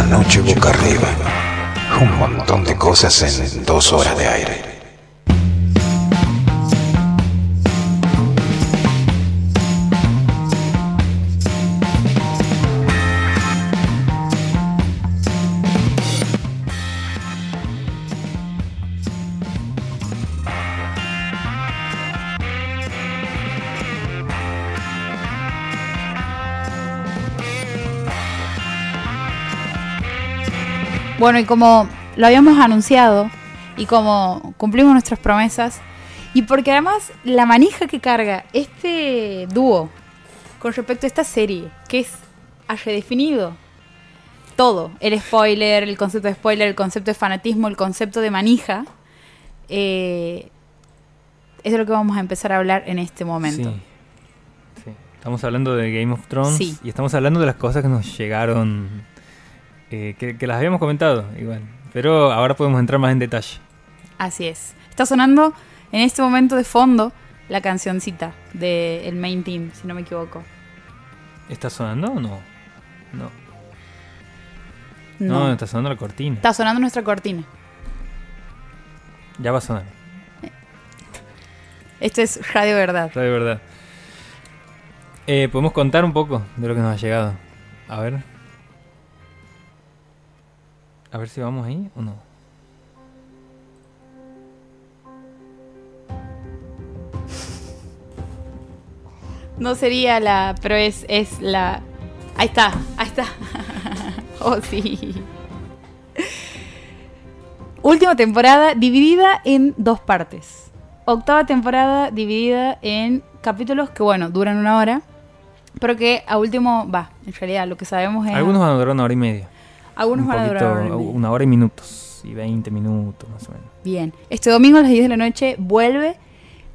La noche boca arriba. Un montón de cosas en dos horas de aire. Bueno, y como lo habíamos anunciado y como cumplimos nuestras promesas, y porque además la manija que carga este dúo con respecto a esta serie, que es ha redefinido todo, el spoiler, el concepto de spoiler, el concepto de fanatismo, el concepto de manija, eh, es de lo que vamos a empezar a hablar en este momento. Sí. Sí. Estamos hablando de Game of Thrones Sí. y estamos hablando de las cosas que nos llegaron, eh, que, que las habíamos comentado igual. Pero ahora podemos entrar más en detalle. Así es. Está sonando en este momento de fondo la cancioncita del main team, si no me equivoco. ¿Está sonando o no? No. No. No, está sonando la cortina. Está sonando nuestra cortina. Ya va a sonar. Esto es Radio Verdad. De verdad. Eh, Podemos contar un poco de lo que nos ha llegado. A ver. A ver si vamos ahí o no. No sería la, pero es, es la... Ahí está, ahí está. oh, sí. Última temporada dividida en dos partes. Octava temporada dividida en capítulos que, bueno, duran una hora. Pero que a último, va, en realidad lo que sabemos es... Algunos van a durar una hora y media. Algunos un van a durar una hora y minutos. Y 20 minutos más o menos. Bien. Este domingo a las 10 de la noche vuelve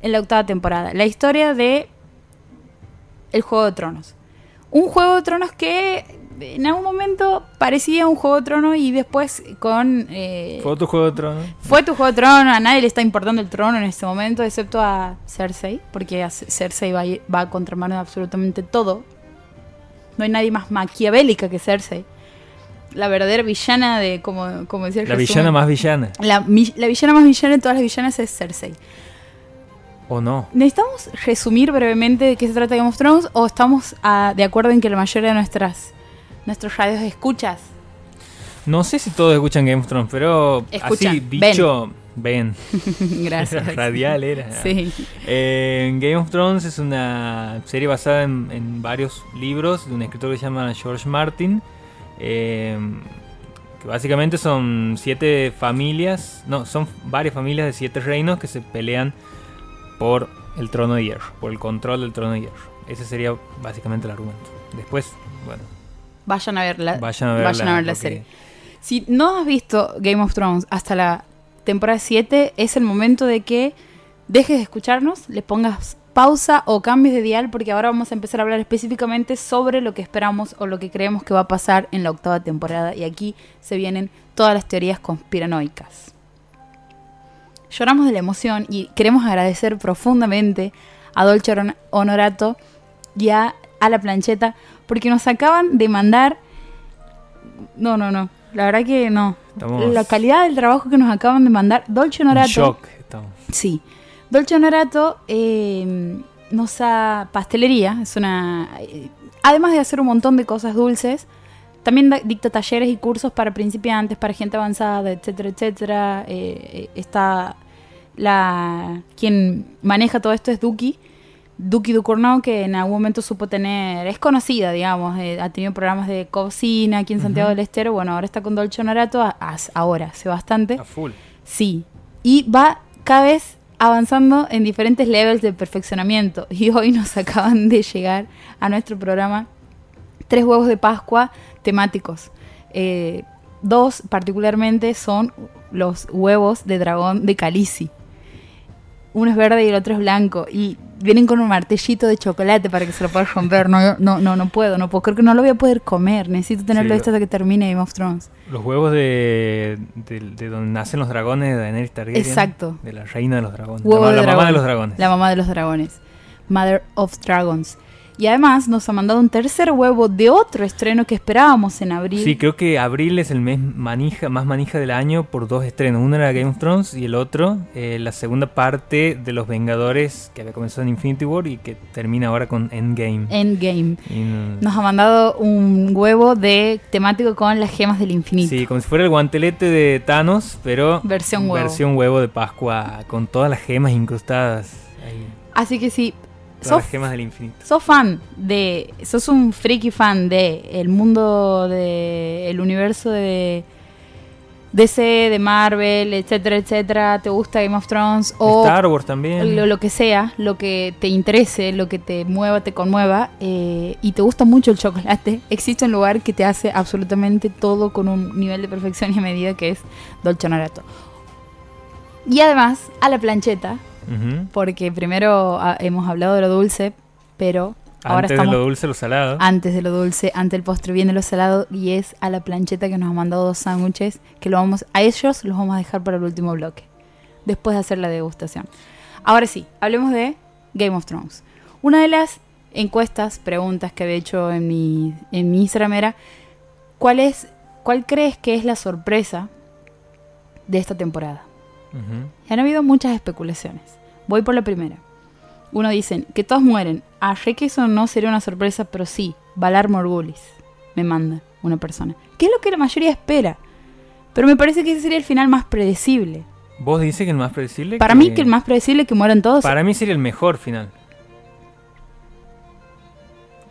en la octava temporada. La historia de El Juego de Tronos. Un Juego de Tronos que en algún momento parecía un Juego de Tronos y después con... eh, ¿Fue otro juego de tronos? fue tu Juego de Tronos, a nadie le está importando el trono en este momento, excepto a Cersei, porque a Cersei va a, ir- va a contramano de absolutamente todo. No hay nadie más maquiavélica que Cersei. La verdadera villana de, como, como decía el La resumen. villana más villana. La, villana más villana de todas las villanas es Cersei. ¿O no? ¿Necesitamos resumir brevemente de qué se trata Game of Thrones o estamos de acuerdo en que la mayoría de nuestras nuestros radios escuchas? No sé si todos escuchan Game of Thrones, pero Escuchan, así, bicho, ven. Gracias. Radial era. Sí. Eh, Game of Thrones es una serie basada en, en varios libros de un escritor que se llama George Martin. Eh, que básicamente son siete familias, no, son varias familias de siete reinos que se pelean por el trono de hierro, por el control del trono de hierro. Ese sería básicamente el argumento. Después, bueno, Vayan a ver la, vayan a ver vayan a ver la serie. Si no has visto Game of Thrones hasta la temporada 7, es el momento de que dejes de escucharnos, le pongas pausa o cambies de dial, porque ahora vamos a empezar a hablar específicamente sobre lo que esperamos o lo que creemos que va a pasar en la octava temporada. Y aquí se vienen todas las teorías conspiranoicas. Lloramos de la emoción y queremos agradecer profundamente a Dolce Hon- Honorato y a, a la plancheta porque nos acaban de mandar no, no, no. La verdad que no. Estamos La calidad del trabajo que nos acaban de mandar. Dolce en Honorato. shock. Estamos. Sí. Dolce Honorato eh, nos ha pastelería. Es una. eh, además de hacer un montón de cosas dulces, también da- dicta talleres y cursos para principiantes, para gente avanzada, etcétera, etcétera. Eh, eh, está la. Quien maneja todo esto es Duki. Duki Ducournau, que en algún momento supo tener, es conocida, digamos, eh, ha tenido programas de cocina aquí en Santiago del Estero, bueno, ahora está con Dolce Honorato, a- a- ahora, hace bastante. A full. Sí. Y va cada vez avanzando en diferentes levels de perfeccionamiento. Y hoy nos acaban de llegar a nuestro programa tres huevos de Pascua temáticos. Eh, dos particularmente son los huevos de dragón de Calici. Uno es verde y el otro es blanco. Y vienen con un martillito de chocolate para que se lo puedas romper. No, no, no, no puedo, no puedo. Creo que no lo voy a poder comer. Necesito tenerlo Sí, hasta que termine Game of Thrones. Los huevos de, de, de donde nacen los dragones de Daenerys Targaryen. Exacto. De la reina de los dragones. Huevo la, de la mamá de los dragones. La mamá de los dragones. Mother of Dragons. Y además nos ha mandado un tercer huevo de otro estreno que esperábamos en abril. Sí, creo que abril es el mes manija, más manija del año por dos estrenos. Uno era Game of Thrones y el otro, eh, la segunda parte de Los Vengadores que había comenzado en Infinity War y que termina ahora con Endgame. Endgame. No- Nos ha mandado un huevo de temático con las gemas del infinito. Sí, como si fuera el guantelete de Thanos, pero Versión huevo. versión huevo de Pascua con todas las gemas incrustadas. Ahí, Así que sí, todas las gemas del infinito. sos fan de. Sos un friki fan de el mundo de. el universo de. DC, de Marvel, etcétera, etcétera. ¿Te gusta Game of Thrones? O Star Wars también. lo, lo que sea, lo que te interese, lo que te mueva, te conmueva, eh, y te gusta mucho el chocolate, existe un lugar que te hace absolutamente todo con un nivel de perfección y medida que es Dolce Narato. Y además, a la plancheta, Porque primero ah, hemos hablado de lo dulce, pero ahora Antes estamos de lo dulce, lo salado. antes de lo dulce, ante el postre viene lo salado y es a la plancheta que nos ha mandado dos sándwiches que lo vamos a ellos los vamos a dejar para el último bloque, después de hacer la degustación. Ahora sí, hablemos de Game of Thrones. Una de las encuestas, preguntas que había hecho en mi, en mi Instagram era ¿cuál es cuál crees que es la sorpresa de esta temporada? Y han habido muchas especulaciones. Voy por la primera. Uno dicen que todos mueren. Ah, sé que eso no sería una sorpresa, pero sí. Valar Morgulis. Me manda una persona. ¿Qué es lo que la mayoría espera? Pero me parece que ese sería el final más predecible. ¿Vos dices que el más predecible? Para mí que el más predecible es que mueran todos. Para mí sería el mejor final.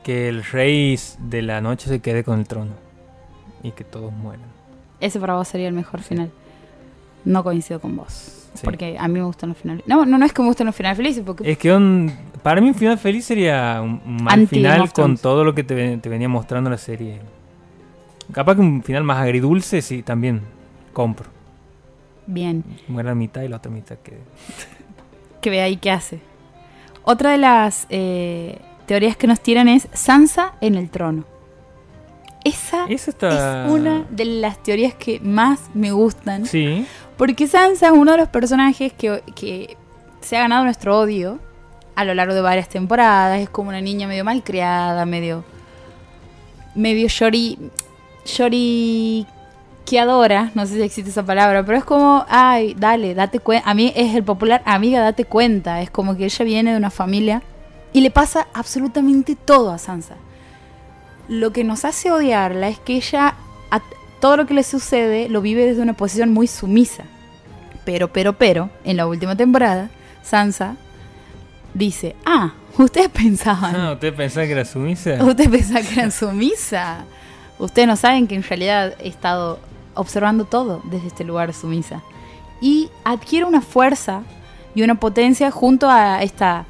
Que el rey de la noche se quede con el trono. Y que todos mueran. Ese para vos sería el mejor final. No coincido con vos. Sí. Porque a mí me gustan los finales. No, no, no es que me gusten los finales felices, porque Es que un- para mí un final feliz sería un mal Anti final con todo lo que te, ven- te venía mostrando la serie. Capaz que un final más agridulce, sí, también compro. bien. Muera la mitad y la otra mitad que... que vea ahí qué hace. Otra de las eh, teorías que nos tiran es Sansa en el trono. Esa Eso está... es una de las teorías que más me gustan. Sí, Porque Sansa es uno de los personajes que, que se ha ganado nuestro odio a lo largo de varias temporadas. Es como una niña medio malcriada, medio. medio shori. lloriqueadora. No sé si existe esa palabra, pero es como, ay, dale, date cuenta. A mí es el popular, amiga, date cuenta. Es como que ella viene de una familia y le pasa absolutamente todo a Sansa. Lo que nos hace odiarla es que ella, todo lo que le sucede, lo vive desde una posición muy sumisa. Pero, pero, pero, en la última temporada, Sansa dice, ah, ustedes pensaban, Ah, ¿Usted pensaba que era sumisa? ustedes pensaban que eran sumisa. Ustedes no saben que en realidad he estado observando todo desde este lugar sumisa. Y adquiere una fuerza y una potencia junto a esta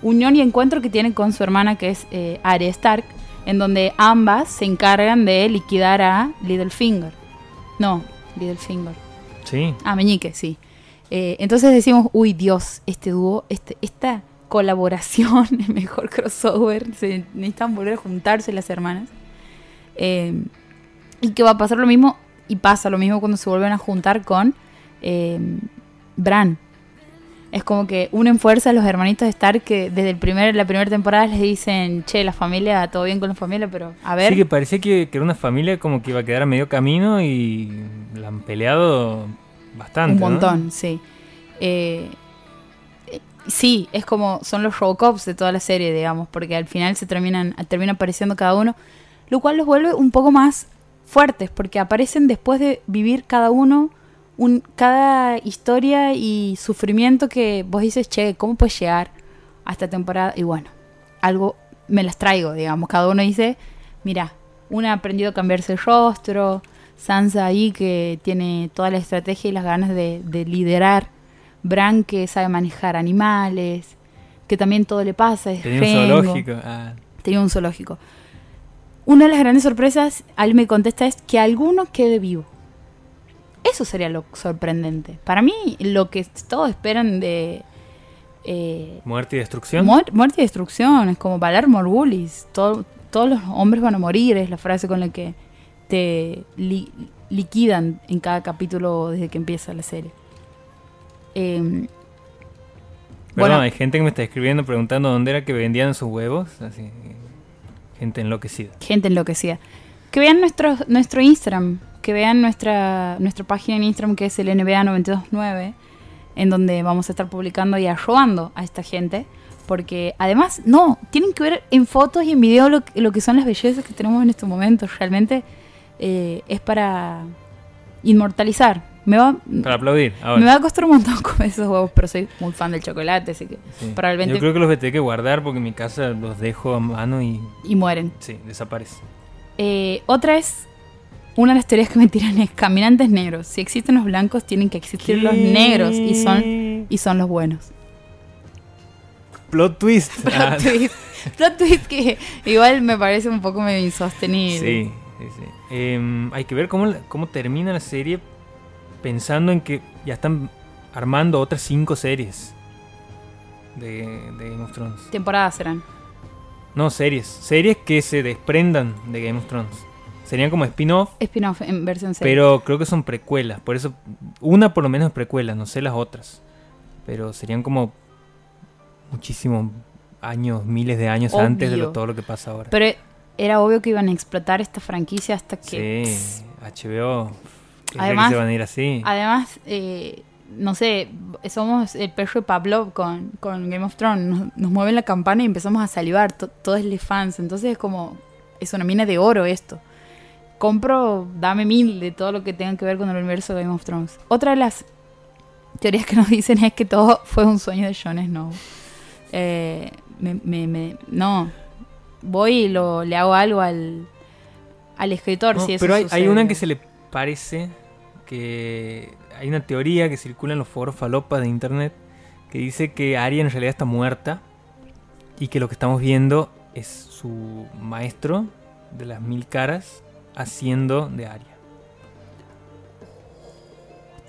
unión y encuentro que tiene con su hermana que es eh, Arya Stark, en donde ambas se encargan de liquidar a Littlefinger. No, Littlefinger. Sí. Ah, Meñique, sí. Eh, entonces decimos, uy Dios, este dúo, este, esta colaboración, el mejor crossover, se necesitan volver a juntarse las hermanas. Eh, y que va a pasar lo mismo, y pasa lo mismo cuando se vuelven a juntar con eh, Bran. Es como que unen fuerza a los hermanitos de Stark que desde el primer, la primera temporada les dicen, che, la familia, todo bien con la familia, pero a ver. Sí, que parecía que, que era una familia como que iba a quedar a medio camino y la han peleado bastante. Un ¿no? montón, sí. Eh, eh, sí, es como son los Robocops de toda la serie, digamos, porque al final se terminan termina apareciendo cada uno, lo cual los vuelve un poco más fuertes, porque aparecen después de vivir cada uno un, cada historia y sufrimiento que vos dices, che, ¿cómo puedes llegar a esta temporada? Y bueno, algo me las traigo, digamos, cada uno dice, mira, una ha aprendido a cambiarse el rostro, Sansa ahí que tiene toda la estrategia y las ganas de, de liderar, Bran que sabe manejar animales, que también todo le pasa, es Tenía un zoológico. Ah, Tenía un zoológico. Una de las grandes sorpresas, Al me contesta, es que alguno quede vivo. Eso sería lo sorprendente. Para mí, lo que todos esperan de eh, muerte y destrucción. muer- muerte y destrucción, es como Valar Morgulis. Todo- todos los hombres van a morir, es la frase con la que te li- liquidan en cada capítulo desde que empieza la serie. Em, Perdón, bueno. hay gente que me está escribiendo preguntando dónde era que vendían sus huevos. Así, Gente enloquecida. gente enloquecida. Que vean nuestro, nuestro Instagram, que vean nuestra, nuestra página en Instagram que es el NBA929, en donde vamos a estar publicando y arrobando a esta gente. Porque además, no, tienen que ver en fotos y en video lo, que- lo que son las bellezas que tenemos en estos momentos. Realmente eh, es para inmortalizar. Me va, Para aplaudir. Ahora. me va a costar un montón comer esos huevos, pero soy muy fan del chocolate, así que Sí. probablemente- Yo creo que los voy a tener que guardar porque en mi casa los dejo a mano y y mueren. sí, desaparece. Eh, otra es. Una de las teorías que me tiran es caminantes negros. Si existen los blancos, tienen que existir los negros y son, y son los buenos. Plot twist. Ah, Plot twist. Plot twist que igual me parece un poco medio insostenible. sí, sí, sí. Em, hay que ver cómo, cómo termina la serie pensando en que ya están armando otras cinco series de, de Game of Thrones. Temporadas serán. No, series. Series que se desprendan de Game of Thrones. Serían como spin-off, Spin-off en versión serie. pero creo que son precuelas. Por eso, una por lo menos es precuela, no sé las otras. Pero serían como muchísimos años, miles de años Obvio. antes de lo- todo lo que pasa ahora. Pero era obvio que iban a explotar esta franquicia hasta que. sí, HBO. ¿qué es Además- que se van a ir así. Además, eh, no sé, somos el perro de Pavlov con, con Game of Thrones. Nos, nos mueven la campana y empezamos a salivar. to- Todos los fans. Entonces es como. Es una mina de oro esto. Compro, dame mil de todo lo que tenga que ver con el universo de Game of Thrones. Otra de las teorías que nos dicen es que todo fue un sueño de Jon Snow. Eh, me, me- me- no. Voy y lo, le hago algo al, al escritor. No, si eso pero hay, hay una que se le parece que hay una teoría que circula en los foros falopas de internet que dice que Arya en realidad está muerta y que lo que estamos viendo es su maestro de las mil caras haciendo de Arya.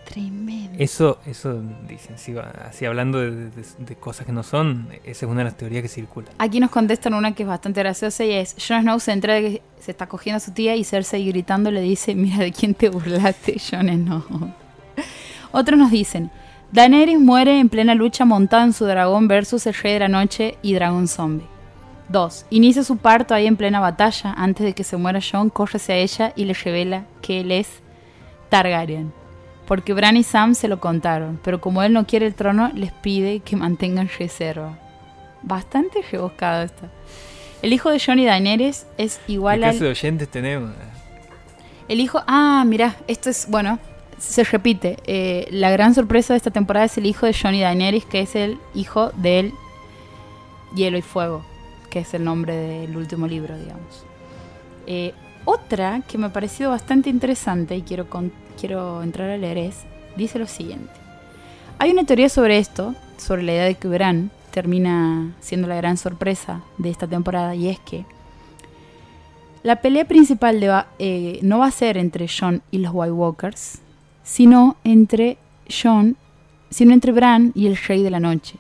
Tremendo. Eso, eso dicen, si va- así hablando de, de- de cosas que no son, esa es una de las teorías que circula. Aquí nos contestan una que es bastante graciosa y es, Jon Snow se entera de que se está cogiendo a su tía y Cersei gritando le dice, mira de quién te burlaste, Jon Snow. Otros nos dicen, Daenerys muere en plena lucha montada en su dragón versus el rey de la noche y dragón zombie. 2. Inicia su parto ahí en plena batalla. Antes de que se muera Jon, corre hacia ella y le revela que él es Targaryen. Porque Bran y Sam se lo contaron, pero como él no quiere el trono, les pide que mantengan reserva. Bastante rebuscado esto. El hijo de Jon y Daenerys es ¿Qué igual clase al... de oyentes tenemos? El hijo... Ah, mira, esto es... Bueno, se repite. Eh, la gran sorpresa de esta temporada es el hijo de Jon y Daenerys, que es el hijo del Hielo y Fuego, que es el nombre del último libro, digamos. Eh, otra que me ha parecido bastante interesante y quiero, quiero entrar a leer es, dice lo siguiente. Hay una teoría sobre esto, sobre la idea de que Bran termina siendo la gran sorpresa de esta temporada y es que la pelea principal de eh, no va a ser entre Jon y los White Walkers, sino entre Jon, sino entre Bran y el Rey de la Noche,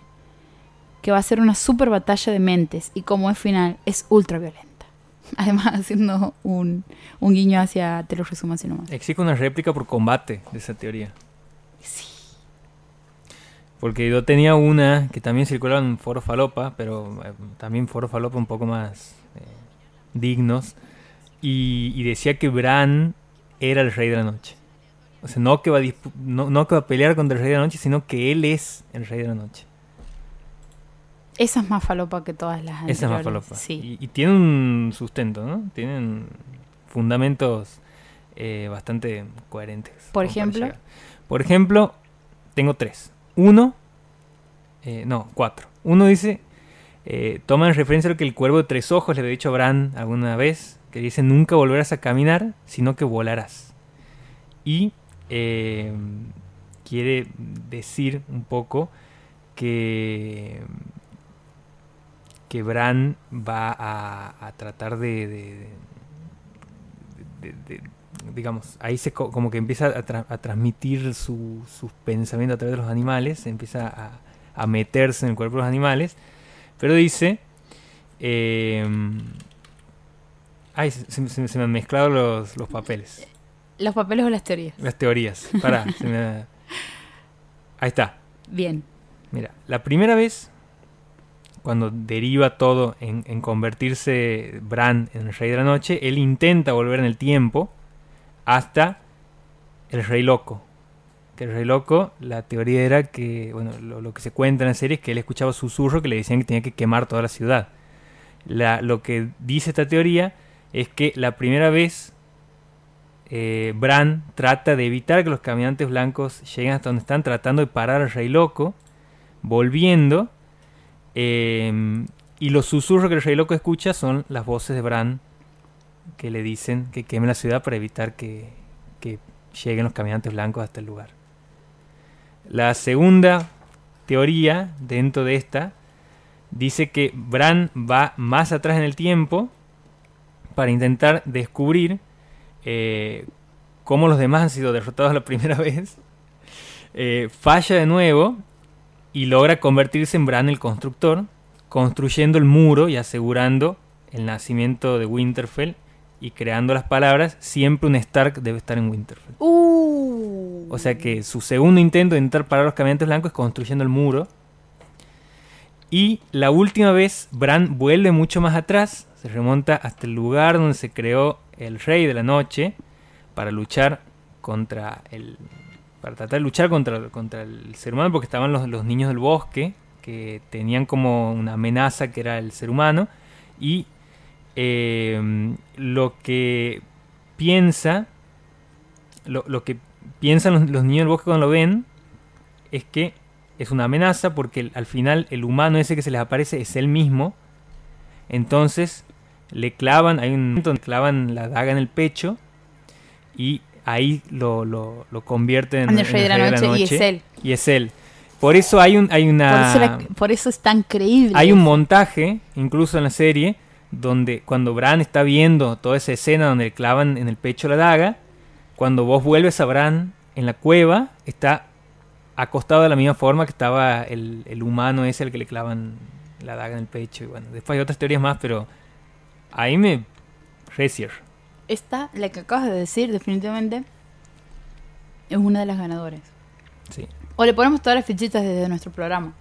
que va a ser una super batalla de mentes y como es final es ultra violenta. Además haciendo un, un guiño hacia, te lo resumo así nomás. Existe una réplica por combate de esa teoría. Sí. Porque yo tenía una que también circulaba en foro falopa, pero eh, también foro falopa un poco más eh, dignos. Y, y decía que Bran era el rey de la noche. O sea, no que, va a no, no que va a pelear contra el rey de la noche, sino que él es el rey de la noche. Esa es más falopa que todas las anteriores. Esa es más falopa. Sí. Y, y tiene un sustento, ¿no? Tienen fundamentos eh, bastante coherentes. Por ejemplo. Por ejemplo, tengo tres. Uno, eh, no, cuatro. Uno dice, eh, toma en referencia lo que el cuervo de tres ojos le había dicho a Bran alguna vez, que dice, nunca volverás a caminar, sino que volarás. Y eh, quiere decir un poco que que Bran va a, a tratar de, de- de- de- de- digamos, ahí se co- como que empieza a, tra- a transmitir su- sus pensamientos a través de los animales, empieza a, a meterse en el cuerpo de los animales, pero dice, eh, ay, se, se- se me han mezclado los, los papeles, Los papeles o las teorías. las teorías, pará, se me- ahí está, Bien. Mira, la primera vez cuando deriva todo en, convertirse Bran en el rey de la noche, él intenta volver en el tiempo hasta el rey loco. Que el rey loco, la teoría era que, bueno, lo, que se cuenta en la serie es que él escuchaba susurros que le decían que tenía que quemar toda la ciudad. Lo que dice esta teoría es que la primera vez eh, Bran trata de evitar que los caminantes blancos lleguen hasta donde están, tratando de parar al rey loco, volviendo. Eh, y los susurros que el rey loco escucha son las voces de Bran que le dicen que queme la ciudad para evitar que, que lleguen los caminantes blancos hasta el lugar. La segunda teoría dentro de esta dice que Bran va más atrás en el tiempo para intentar descubrir eh, cómo los demás han sido derrotados la primera vez. Eh, falla de nuevo y logra convertirse en Bran el constructor, construyendo el muro y asegurando el nacimiento de Winterfell y creando las palabras, siempre un Stark debe estar en Winterfell. Uh. O sea que su segundo intento de intentar parar los caminantes blancos es construyendo el muro. Y la última vez Bran vuelve mucho más atrás, se remonta hasta el lugar donde se creó el Rey de la Noche para luchar contra el para tratar de luchar contra, contra el ser humano porque estaban los, los niños del bosque que tenían como una amenaza que era el ser humano y eh, lo que piensa lo, lo que piensan los, niños del bosque cuando lo ven es que es una amenaza porque al final el humano ese que se les aparece es él mismo. Entonces le clavan, hay un momento donde clavan la daga en el pecho y ahí lo, lo, lo convierten En el rey de la noche, y es él. Y es él. Por eso hay, un, hay Por, una... eso por eso es tan creíble. Hay un montaje, incluso en la serie, donde cuando Bran está viendo toda esa escena donde le clavan en el pecho la daga, cuando vos vuelves a Bran en la cueva, está acostado de la misma forma que estaba el, el humano ese al que le clavan la daga en el pecho. Y bueno, después hay otras teorías más, pero ahí me... Recier. Esta, la que acabas de decir, definitivamente es una de las ganadoras. Sí, O le ponemos todas las fichitas desde nuestro programa.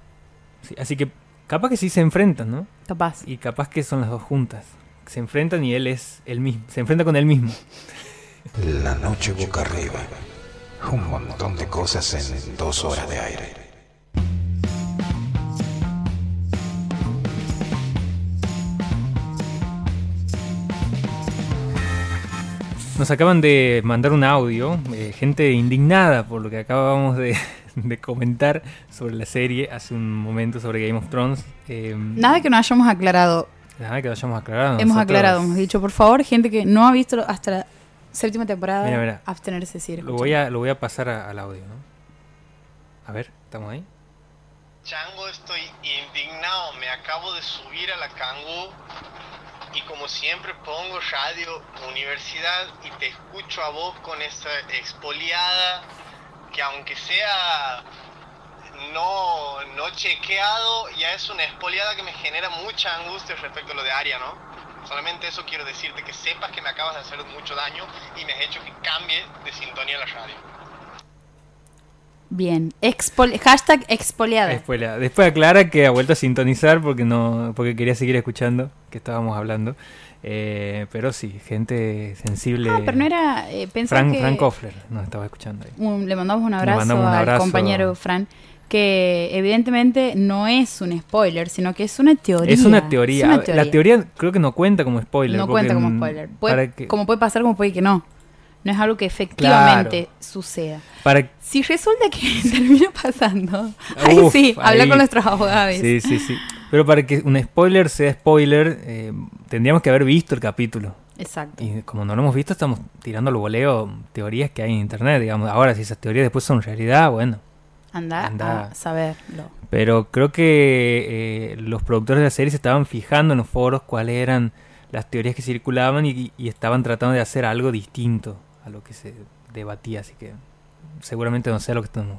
sí. Así que capaz que sí se enfrentan, ¿no? Capaz. Y capaz que son las dos juntas. Se enfrentan y él es el mismo. Se enfrenta con él mismo. La noche boca arriba. Un montón de cosas en dos horas de aire. Nos acaban de mandar un audio, eh, gente indignada por lo que acabamos de, de comentar sobre la serie hace un momento sobre Game of Thrones. Eh, Nada que no hayamos aclarado. nada que lo hayamos aclarado. hemos nosotros aclarado, hemos dicho, por favor, gente que no ha visto hasta la séptima temporada, Mira, mira. abstenerse de decir. Lo voy a, lo voy a pasar a- al audio, ¿no? A ver, ¿estamos ahí? Chango, estoy indignado. Me acabo de subir a la Kangoo y como siempre pongo radio universidad y te escucho a vos con esa expoliada que aunque sea no, no chequeado, ya es una expoliada que me genera mucha angustia respecto a lo de Aria, ¿no? Solamente eso quiero decirte, que sepas que me acabas de hacer mucho daño y me has hecho que cambie de sintonía la radio. Bien, Expol- hashtag expoliada. Después, la- después aclara que ha vuelto a sintonizar porque no porque quería seguir escuchando que estábamos hablando. Eh, pero sí, gente sensible. ah, pero no era, eh, Frank, que Frank Offler nos estaba escuchando ahí. un- le mandamos un Le abrazo mandamos un al compañero Fran, que evidentemente no es un spoiler, sino que es una teoría. Es una teoría. Es una La teoría creo que no cuenta como spoiler. no cuenta como spoiler. Puede- para que, Como puede pasar, como puede que no. No es algo que efectivamente Claro. suceda. para- Si resulta que termina pasando, ahí Uf, sí, habla ahí. con nuestros abogados. sí, sí, sí. Pero para que un spoiler sea spoiler, eh, tendríamos que haber visto el capítulo. Exacto. Y como no lo hemos visto, estamos tirando al voleo teorías que hay en internet, digamos. Ahora, si esas teorías después son realidad, bueno. Anda, Anda. a saberlo. Pero creo que eh, los productores de la serie se estaban fijando en los foros cuáles eran las teorías que circulaban y, y estaban tratando de hacer algo distinto a lo que se debatía. Así que seguramente no sea lo que estamos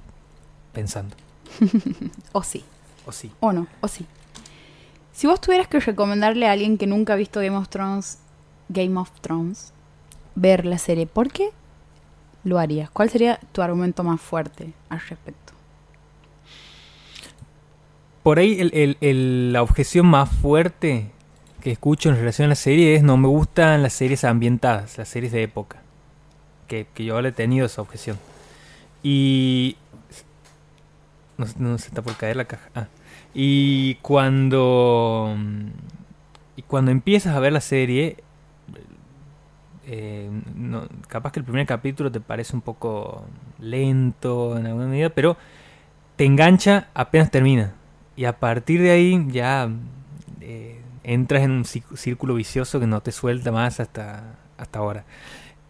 pensando. O sí, O sí. o no, o sí. Si vos tuvieras que recomendarle a alguien que nunca ha visto Game of Thrones, Game of Thrones, ver la serie, ¿por qué lo harías? ¿Cuál sería tu argumento más fuerte al respecto? por ahí el- el- el- la objeción más fuerte que escucho en relación a la serie es no me gustan las series ambientadas, las series de época. Que, que yo le he tenido esa objeción. Y... No, no se está por caer la caja. Ah. Y cuando... Y cuando empiezas a ver la serie... eh, no- capaz que el primer capítulo te parece un poco lento en alguna medida, pero te engancha apenas termina. Y a partir de ahí ya eh, entras en un cí- círculo vicioso que no te suelta más hasta, hasta ahora.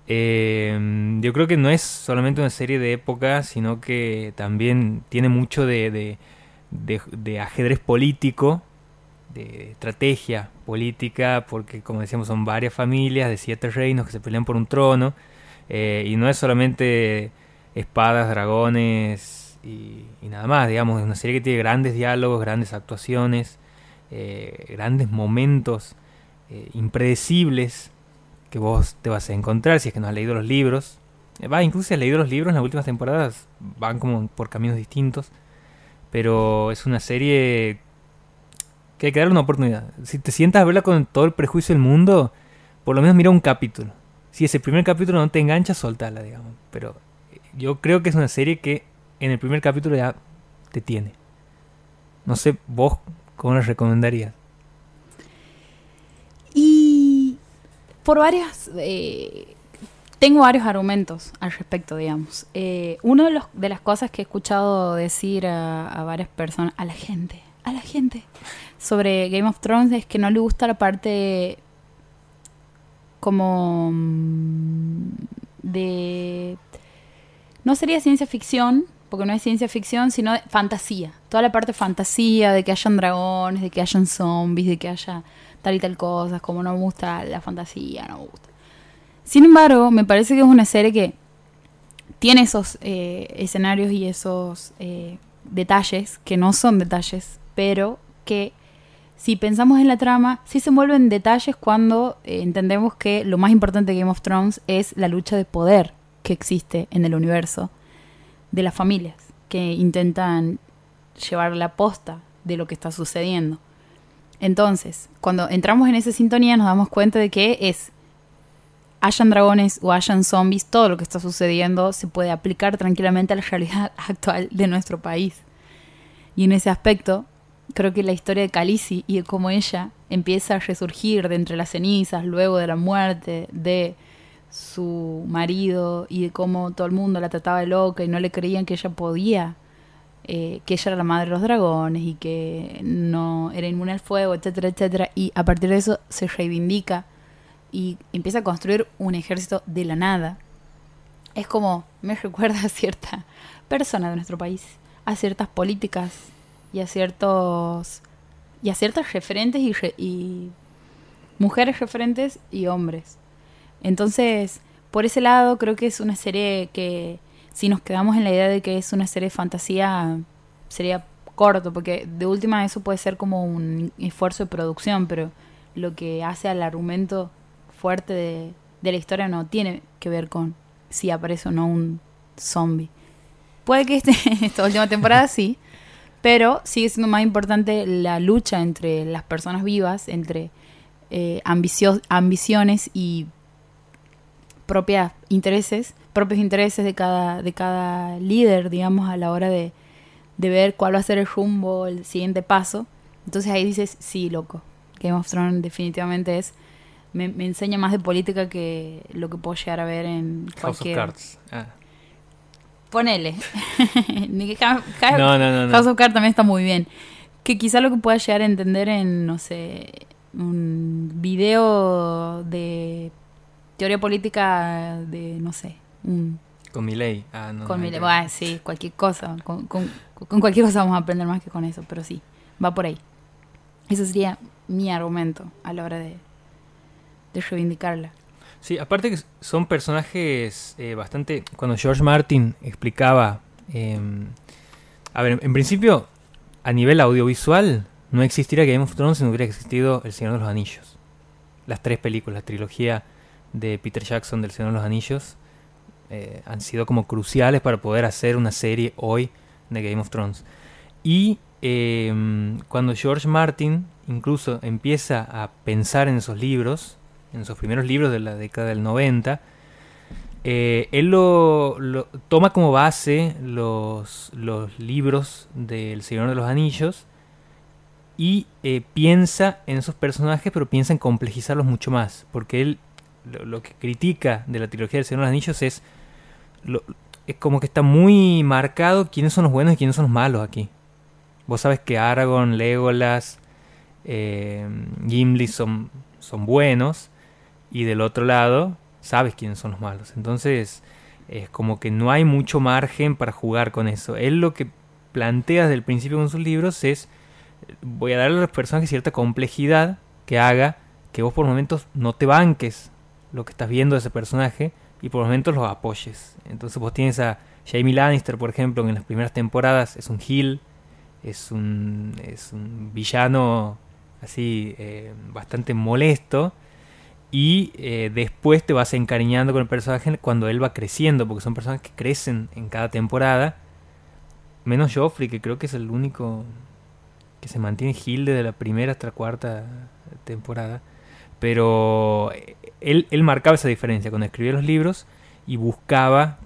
Eh, yo creo que no es solamente una serie de época, sino que también tiene mucho de, ajedrez político, de estrategia política, porque como decíamos son varias familias de siete reinos que se pelean por un trono, eh, y no es solamente espadas, dragones y, y nada más, digamos, es una serie que tiene grandes diálogos, grandes actuaciones, eh, grandes momentos eh, impredecibles que vos te vas a encontrar si es que no has leído los libros. Eh, Va, incluso si has leído los libros en las últimas temporadas, van como por caminos distintos. Pero es una serie que hay que darle una oportunidad. Si te sientas a verla con todo el prejuicio del mundo, por lo menos mira un capítulo. Si ese primer capítulo no te engancha, soltala, digamos. Pero eh, yo creo que es una serie que en el primer capítulo ya te tiene. No sé, vos, ¿cómo la recomendarías? Y por varias... eh, tengo varios argumentos al respecto, digamos. Eh, una de, los- de las cosas que he escuchado decir a, varias personas, a la gente, a la gente, sobre Game of Thrones es que no le gusta la parte como mm, de... No sería ciencia ficción, porque no es ciencia ficción, sino de fantasía. Toda la parte fantasía, de que hayan dragones, de que hayan zombies, de que haya tal y tal cosas, como no me gusta la fantasía, no me gusta. Sin embargo, me parece que es una serie que tiene esos eh, escenarios y esos eh, detalles, que no son detalles, pero que si pensamos en la trama, sí se envuelven detalles cuando eh, entendemos que lo más importante de Game of Thrones es la lucha de poder que existe en el universo de las familias que intentan llevar la posta de lo que está sucediendo. Entonces, cuando entramos en esa sintonía nos damos cuenta de que es hayan dragones o hayan zombies, todo lo que está sucediendo se puede aplicar tranquilamente a la realidad actual de nuestro país. Y en ese aspecto, creo que la historia de Khaleesi y de cómo ella empieza a resurgir de entre las cenizas luego de la muerte de su marido y de cómo todo el mundo la trataba de loca y no le creían que ella podía, eh, que ella era la madre de los dragones y que no era inmune al fuego, etcétera, etcétera. Y a partir de eso se reivindica y empieza a construir un ejército de la nada. Es como, me recuerda a cierta persona de nuestro país, a ciertas políticas y a ciertos y a ciertas referentes y, re- y mujeres referentes y hombres. Entonces, por ese lado, creo que es una serie que, si nos quedamos en la idea de que es una serie de fantasía, sería corto, porque de última eso puede ser como un esfuerzo de producción, pero lo que hace al argumento fuerte de, de la historia no tiene que ver con si aparece o no un zombie. Puede que este, esta última temporada sí, pero sigue siendo más importante la lucha entre las personas vivas, entre eh, ambicio- ambiciones y propios intereses, propios intereses de cada, de cada líder, digamos, a la hora de, de ver cuál va a ser el rumbo, el siguiente paso. Entonces ahí dices, sí, loco, Game of Thrones definitivamente es, me, me enseña más de política que lo que puedo llegar a ver en House of cualquier... Cards. Ah. Ponele. No, no, no. House of Cards también está muy bien. Que quizá lo que pueda llegar a entender en, no sé, un video de teoría política de, no sé, un, Con mi ley. Ah, no. con no, mi- bueno, sí, cualquier cosa. Con, con- con cualquier cosa vamos a aprender más que con eso, pero sí, va por ahí. Ese sería mi argumento a la hora de, de reivindicarla. Sí, aparte que son personajes eh, bastante... Cuando George Martin explicaba... eh, a ver, en principio, a nivel audiovisual, no existiría Game of Thrones si no hubiera existido El Señor de los Anillos. Las tres películas, la trilogía de Peter Jackson del Señor de los Anillos, eh, han sido como cruciales para poder hacer una serie hoy de Game of Thrones. Y eh, cuando George Martin incluso empieza a pensar en esos libros, en sus primeros libros de la década del 90, eh, él lo, lo- toma como base los, los libros del Señor de los Anillos y eh, piensa en esos personajes, pero piensa en complejizarlos mucho más, porque él lo, lo que critica de la trilogía del Señor de los Anillos es, lo- es como que está muy marcado quiénes son los buenos y quiénes son los malos aquí. Vos sabes que Aragorn, Legolas, eh, Gimli son, son buenos y del otro lado sabes quiénes son los malos. Entonces es como que no hay mucho margen para jugar con eso. Él lo que plantea desde el principio con sus libros es voy a darle a los personajes cierta complejidad que haga que vos por momentos no te banques lo que estás viendo de ese personaje y por momentos los apoyes. Entonces vos tienes a Jamie Lannister, por ejemplo, en las primeras temporadas es un heel, es un, es un villano así eh, bastante molesto y eh, después te vas encariñando con el personaje cuando él va creciendo, porque son personas que crecen en cada temporada, menos Joffrey, que creo que es el único que se mantiene heel desde la primera hasta la cuarta temporada. Pero eh, él, marcaba esa diferencia cuando escribía los libros y buscaba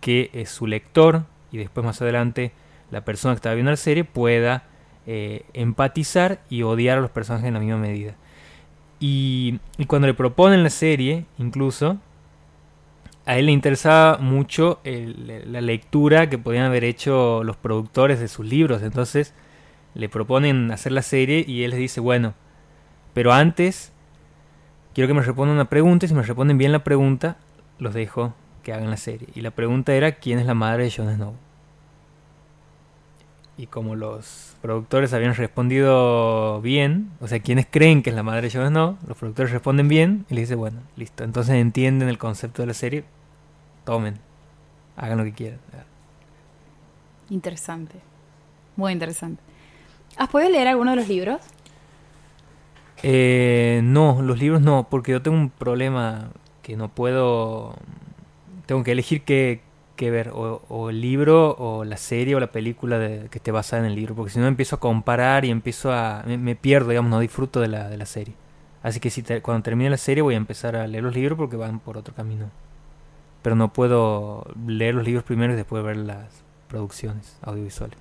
que eh, su lector y después más adelante la persona que estaba viendo la serie pueda eh, empatizar y odiar a los personajes en la misma medida. Y, cuando le proponen la serie, incluso, a él le interesaba mucho la lectura que podían haber hecho los productores de sus libros. Entonces le proponen hacer la serie y él les dice, bueno, pero antes quiero que me respondan una pregunta y si me responden bien la pregunta, los dejo que hagan la serie. Y la pregunta era, ¿quién es la madre de Jon Snow? Y como los productores habían respondido bien, o sea, quienes creen que es la madre de Jon Snow, los productores responden bien y le dice, bueno, listo. Entonces entienden el concepto de la serie, tomen, hagan lo que quieran. Interesante. Muy interesante. ¿Has podido leer alguno de los libros? Eh, no, los libros no, porque yo tengo un problema que no puedo. Tengo que elegir qué, ver, o, o el libro, o la serie, o la película de- que esté basada en el libro, porque si no empiezo a comparar y empiezo a. Me, me pierdo, digamos, no disfruto de la, de la serie. Así que si te- cuando termine la serie voy a empezar a leer los libros porque van por otro camino. Pero no puedo leer los libros primero y después ver las producciones audiovisuales.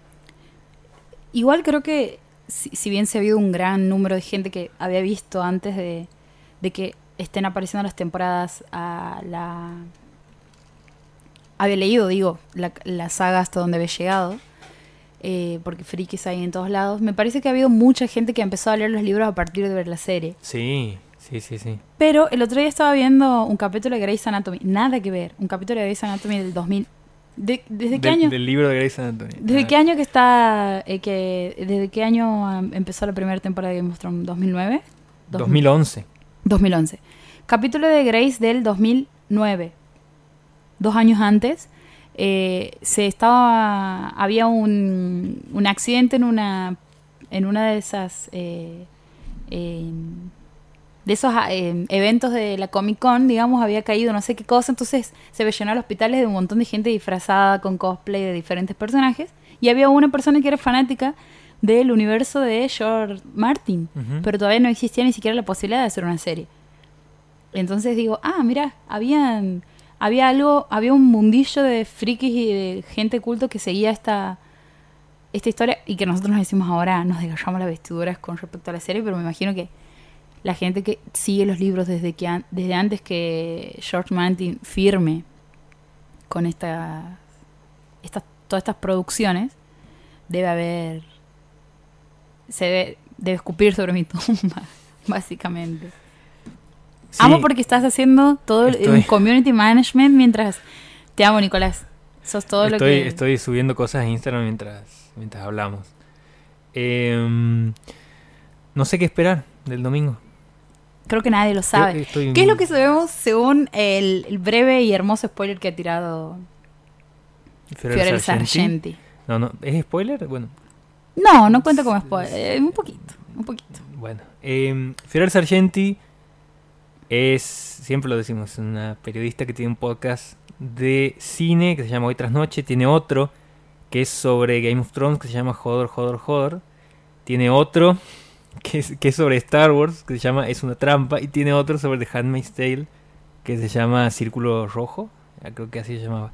Igual creo que, si, si bien se ha habido un gran número de gente que había visto antes de, de que estén apareciendo las temporadas a la... Había leído, digo, la, la saga hasta donde había llegado, eh, porque frikis hay en todos lados. Me parece que ha habido mucha gente que empezó a leer los libros a partir de ver la serie. Sí, sí, sí, sí. Pero el otro día estaba viendo un capítulo de Grey's Anatomy, nada que ver, un capítulo de Grey's Anatomy del 2000. De- ¿Desde qué Del- año? Del libro de Grey's Anatomy. ¿Desde Ah. qué año que está, eh, que, desde qué año empezó la primera temporada de Game of Thrones? ¿2009? 2011. 2011. Capítulo de Grace del 2009. Dos años antes. eh, se estaba había un, un accidente en una en una de esas eh, de esos ah, eh, eventos de la Comic Con, digamos, había caído no sé qué cosa, entonces se ve llenar hospitales de un montón de gente disfrazada con cosplay de diferentes personajes y había una persona que era fanática del universo de George Martin, pero todavía no existía ni siquiera la posibilidad de hacer una serie. Entonces digo, ah, mira, habían había algo, había un mundillo de frikis y de gente culto que seguía esta esta historia y que nosotros nos decimos ahora, nos desgallamos las vestiduras con respecto a la serie, pero me imagino que la gente que sigue los libros desde que an- desde antes que George Martin firme con esta, estas todas estas producciones debe haber se debe, debe escupir sobre mi tumba básicamente Sí, amo porque estás haciendo todo el- Estoy- el community management mientras te amo Nicolás sos todo lo estoy, que estoy subiendo cosas a Instagram mientras, mientras hablamos. Em, no sé qué esperar del domingo. Creo que nadie lo sabe ¿Qué es lo que sabemos según el, el breve y hermoso spoiler que ha tirado Fiorella Sargenti. Sargenti? No, no, ¿es spoiler? Bueno, No, no cuenta como spoiler. eh, un poquito, un poquito. bueno. Eh, Fiorella Sargenti es, siempre lo decimos, una periodista que tiene un podcast de cine que se llama Hoy tras Noche. Tiene otro que es sobre Game of Thrones, que se llama Hodor, Hodor, Hodor. Tiene otro que es, sobre Star Wars, que se llama Es una trampa. Y tiene otro sobre The Handmaid's Tale, que se llama Círculo Rojo. ah, Creo que así se llamaba.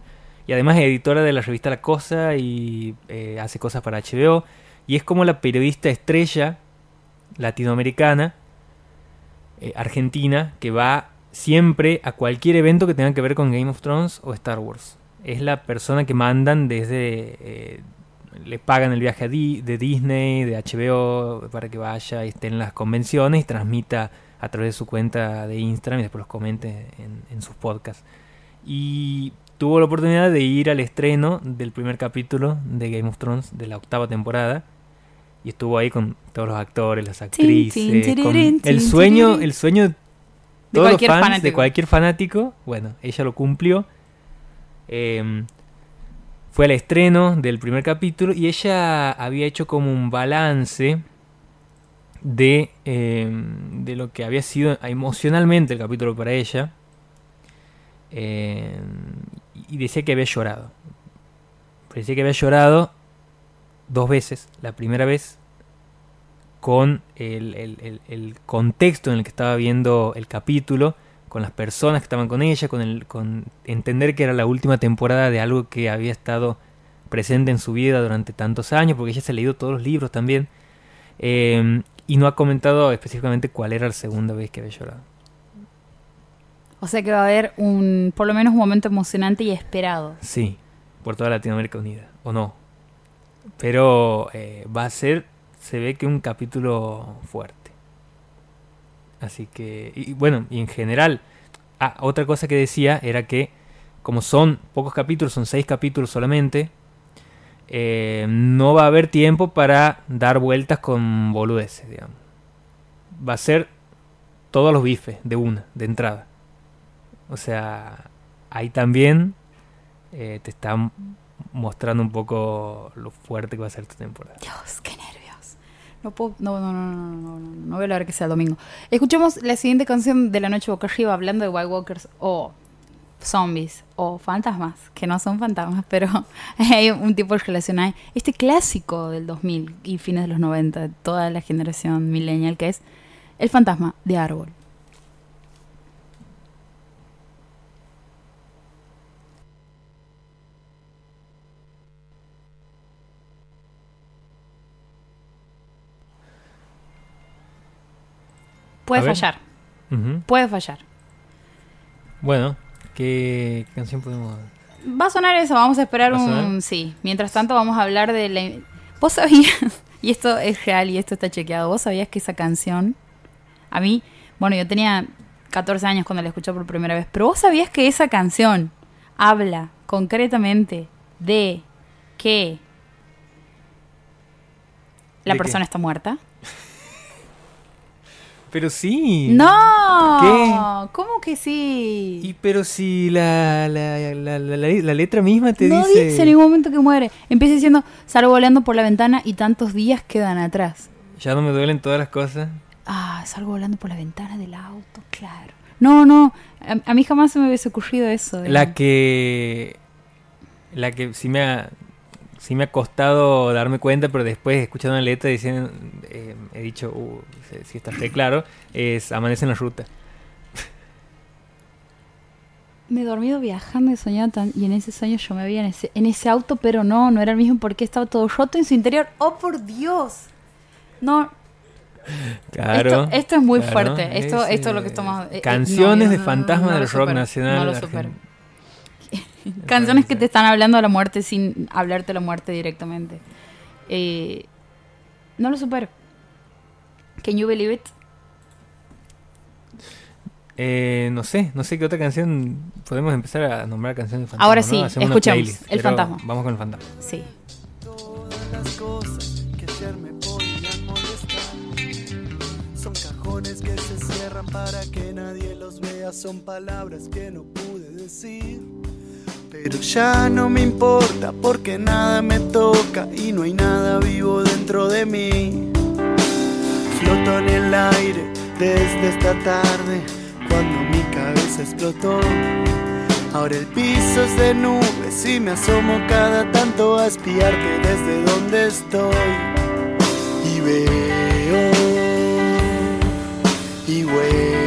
Y además es editora de la revista La Cosa y eh, hace cosas para HBO. Y es como la periodista estrella latinoamericana, eh, argentina, que va siempre a cualquier evento que tenga que ver con Game of Thrones o Star Wars. Es la persona que mandan desde... eh, le pagan el viaje de Disney, de HBO, para que vaya y esté en las convenciones y transmita a través de su cuenta de Instagram y después los comente en, en sus podcasts. Y tuvo la oportunidad de ir al estreno del primer capítulo de Game of Thrones de la octava temporada. Y estuvo ahí con todos los actores, las actrices, el sueño, el sueño de todos los cualquier fans, de fanático. cualquier fanático. Bueno, ella lo cumplió. Em, fue al estreno del primer capítulo y ella había hecho como un balance de, em, de lo que había sido emocionalmente el capítulo para ella. Em, y decía que había llorado. Decía que había llorado dos veces. La primera vez con el, contexto en el que estaba viendo el capítulo, con las personas que estaban con ella, con, el, con entender que era la última temporada de algo que había estado presente en su vida durante tantos años, porque ella se ha leído todos los libros también, eh, y no ha comentado específicamente cuál era la segunda vez que había llorado. O sea que va a haber un, por lo menos un momento emocionante y esperado. Sí, por toda Latinoamérica Unida, o no. Pero eh, va a ser, se ve que un capítulo fuerte. Así que, y bueno, y en general, ah, otra cosa que decía era que como son pocos capítulos, son seis capítulos solamente, eh, no va a haber tiempo para dar vueltas con boludeces, digamos. Va a ser todos los bifes de una, de entrada. O sea, ahí también eh, te está m- mostrando un poco lo fuerte que va a ser esta temporada. Dios, qué. No puedo. No, no, no, no, no, no, no voy a hablar que sea domingo. Escuchemos la siguiente canción de la noche boca arriba hablando de White Walkers o zombies o fantasmas, que no son fantasmas, pero hay un tipo de relación ahí. Este clásico del 2000 y fines de los 90, toda la generación millennial, que es El fantasma de árbol. Puede fallar, puede fallar. Bueno, ¿qué canción podemos...? Va a sonar eso, vamos a esperar ¿Va a un... Sí, mientras tanto vamos a hablar de la... ¿Vos sabías? Y esto es real y esto está chequeado. ¿Vos sabías que esa canción... A mí, bueno, yo tenía 14 años cuando la escuché por primera vez, pero vos sabías que esa canción habla concretamente de que la ¿De qué? persona está muerta? Pero sí. ¡No! ¿Qué? ¿Cómo que sí? Y pero si la, la, la, letra misma te no dice... dice en ningún momento que muere. Empieza diciendo, salgo volando por la ventana y tantos días quedan atrás. Ya no me duelen todas las cosas. Ah, salgo volando por la ventana del auto, claro. No, no, a, a mí jamás se me hubiese ocurrido eso. La que... La que sí me ha... Sí me ha costado darme cuenta, pero después escuchando la letra diciendo, eh, he dicho, uh, si- está claro, es Amanece en la ruta. Me he dormido viajando y soñado tan... Y en ese sueño yo me veía en ese, en ese auto, pero no, no era el mismo porque estaba todo roto en su interior. ¡Oh, por Dios! No, Claro. esto, esto es muy claro, fuerte. Esto, es, esto es lo que eh, estamos... eh, Canciones no, de no lo del rock supero, nacional. No lo supero. Canciones que te están hablando de la muerte sin hablarte de la muerte directamente. Eh, no lo supero. Can you believe it? Eh, no sé, no sé qué otra canción podemos empezar a nombrar canciones de fantasmas. Ahora ¿no? sí, Hacemos una escuchemos, playlist, El fantasma. Vamos con el fantasma. Sí. Todas las cosas que ayer me podían molestar son cajones que se cierran para que nadie los vea, son palabras que no pude decir. Pero ya no me importa porque nada me toca y no hay nada vivo dentro de mí. Floto en el aire desde esta tarde cuando mi cabeza explotó. Ahora el piso es de nubes y me asomo cada tanto a espiarte desde donde estoy. Y veo y vuelo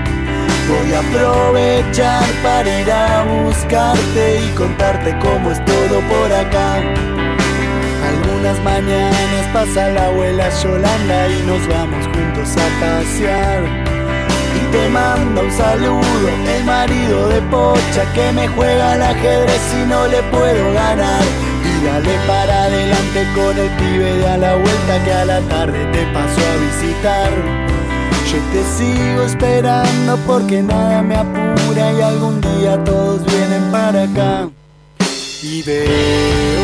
Voy a aprovechar para ir a buscarte y contarte cómo es todo por acá. Algunas mañanas pasa la abuela Yolanda y nos vamos juntos a pasear. Y te manda un saludo el marido de Pocha que me juega al ajedrez y no le puedo ganar. Y dale para adelante con el pibe de a la vuelta que a la tarde te pasó a visitar. Yo te sigo esperando porque nada me apura y algún día todos vienen para acá. Y veo,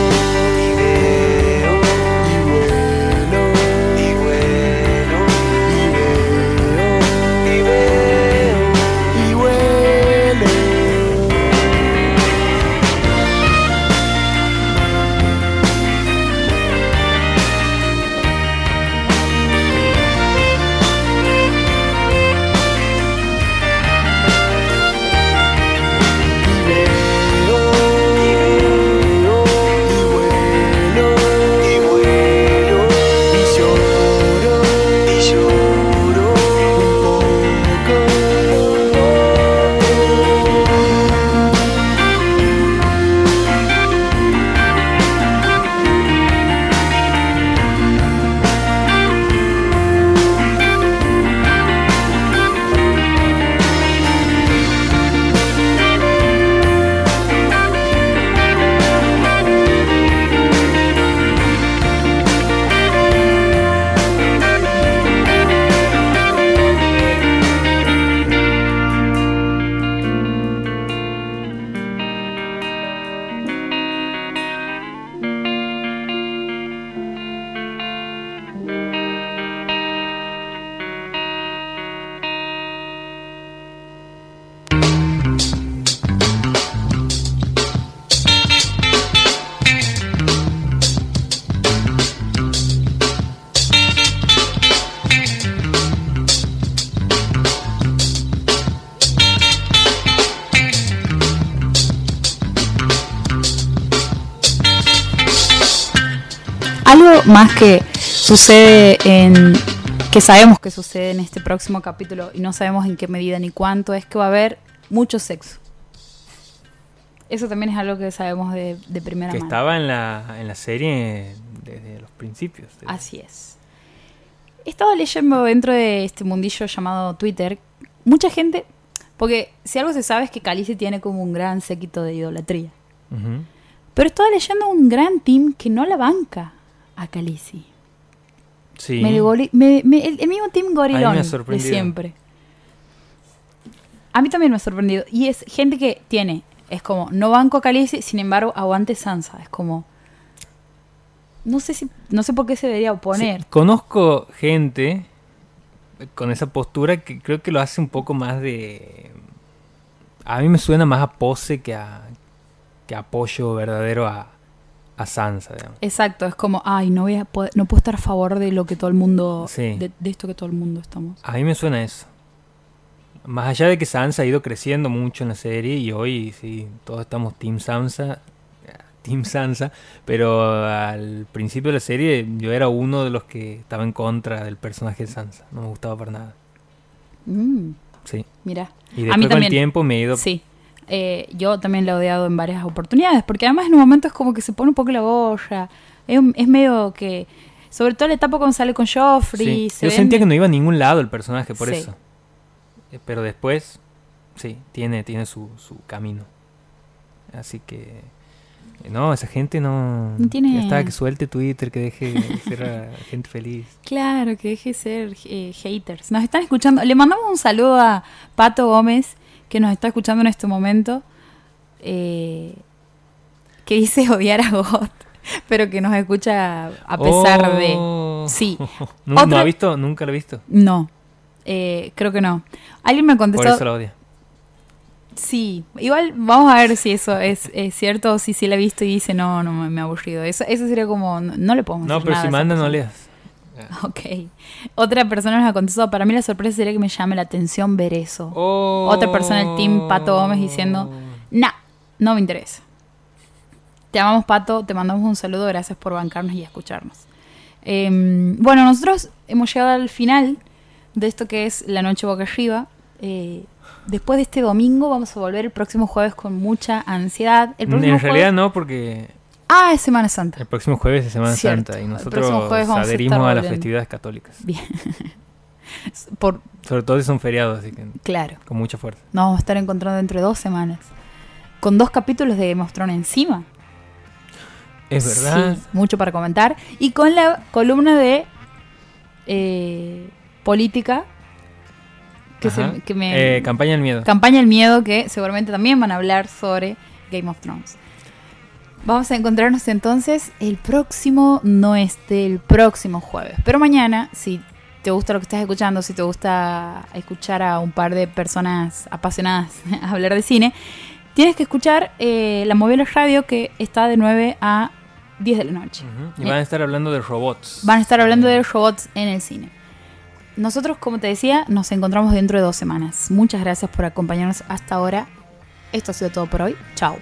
más que sucede en. que sabemos que sucede en este próximo capítulo y no sabemos en qué medida ni cuánto, es que va a haber mucho sexo. Eso también es algo que sabemos de, de primera Que mano. estaba en la, en la serie desde los principios. Así es. He estado leyendo dentro de este mundillo llamado Twitter, mucha gente, porque si algo se sabe es que Calice tiene como un gran séquito de idolatría. Ujú. Pero estaba leyendo un gran team que no la banca a Calici. Sí. Me goli- me- me- el, el mismo team gorilón me ha de siempre. A mí también me ha sorprendido. Y es gente que tiene, es como, no banco a Calici, sin embargo, aguante Sansa. Es como, no sé si, no sé por qué se debería oponer. Sí, conozco gente con esa postura que creo que lo hace un poco más de... A mí me suena más a pose que a, que a apoyo verdadero a, a Sansa, digamos. Exacto, es como, ay, no voy a poder- no puedo estar a favor de lo que todo el mundo, Sí. de, de esto que todo el mundo estamos. A mí me suena eso. Más allá de que Sansa ha ido creciendo mucho en la serie y hoy sí, todos estamos Team Sansa, Team Sansa, pero al principio de la serie yo era uno de los que estaba en contra del personaje de Sansa, no me gustaba para nada. Mm, Sí. Mira. Y a después mí con también. el tiempo me he ido... Sí. Eh, yo también la he odiado en varias oportunidades, porque además en un momento es como que se pone un poco la goya. Es, medio que. Sobre todo la etapa cuando sale con Joffrey. Sí. se Yo ven- sentía que no iba a ningún lado el personaje por Sí. eso. Eh, Pero después, sí, tiene, tiene su, su camino. Así que... eh, No, esa gente no... No tiene- Ya está, que suelte Twitter, que deje de ser a gente feliz. Claro, que deje de ser eh, haters. Nos están escuchando. Le mandamos un saludo a Pato Gómez, que nos está escuchando en este momento. eh, que dice odiar a God, pero que nos escucha a pesar de. Oh. Sí. ¿No, ha visto? ¿Nunca lo he visto? No, eh, creo que no. Alguien me Por contestó. eso lo odia. Sí, igual vamos a ver si eso es, es cierto o si sí la he visto y dice no, no me, ha aburrido. Eso, eso sería como, no, no le podemos No, pero nada si manda, no leas. Ok. Otra persona nos ha contestado, para mí la sorpresa sería que me llame la atención ver eso. Otra persona del team, Pato Gómez, diciendo, nah, no me interesa. Te amamos, Pato, te mandamos un saludo, gracias por bancarnos y escucharnos. Em, bueno, nosotros hemos llegado al final de esto que es La Noche Boca Arriba. Eh, después de este domingo vamos a volver el próximo jueves con mucha ansiedad. El En realidad jueves- no, porque Ah, es Semana Santa. el próximo jueves es Semana Cierto, Santa y el nosotros a adherimos a, las festividades católicas. Bien. Por, Sobre todo si son feriados, así que claro. con mucha fuerza. Nos vamos a estar encontrando dentro de dos semanas. Con dos capítulos de Game of Thrones encima. Es verdad. Sí, mucho para comentar. Y con la columna de eh, política. Que, se- que me. Eh, campaña del miedo. Campaña del Miedo, que seguramente también van a hablar sobre Game of Thrones. Vamos a encontrarnos entonces el próximo, no este, el próximo jueves. Pero mañana, si te gusta lo que estás escuchando, si te gusta escuchar a un par de personas apasionadas a hablar de cine, tienes que escuchar eh, la Moviola Radio que está de 9 a 10 de la noche. Y van a estar hablando de robots. Van a estar hablando de robots en el cine. Nosotros, como te decía, nos encontramos dentro de dos semanas. Muchas gracias por acompañarnos hasta ahora. Esto ha sido todo por hoy. Chao.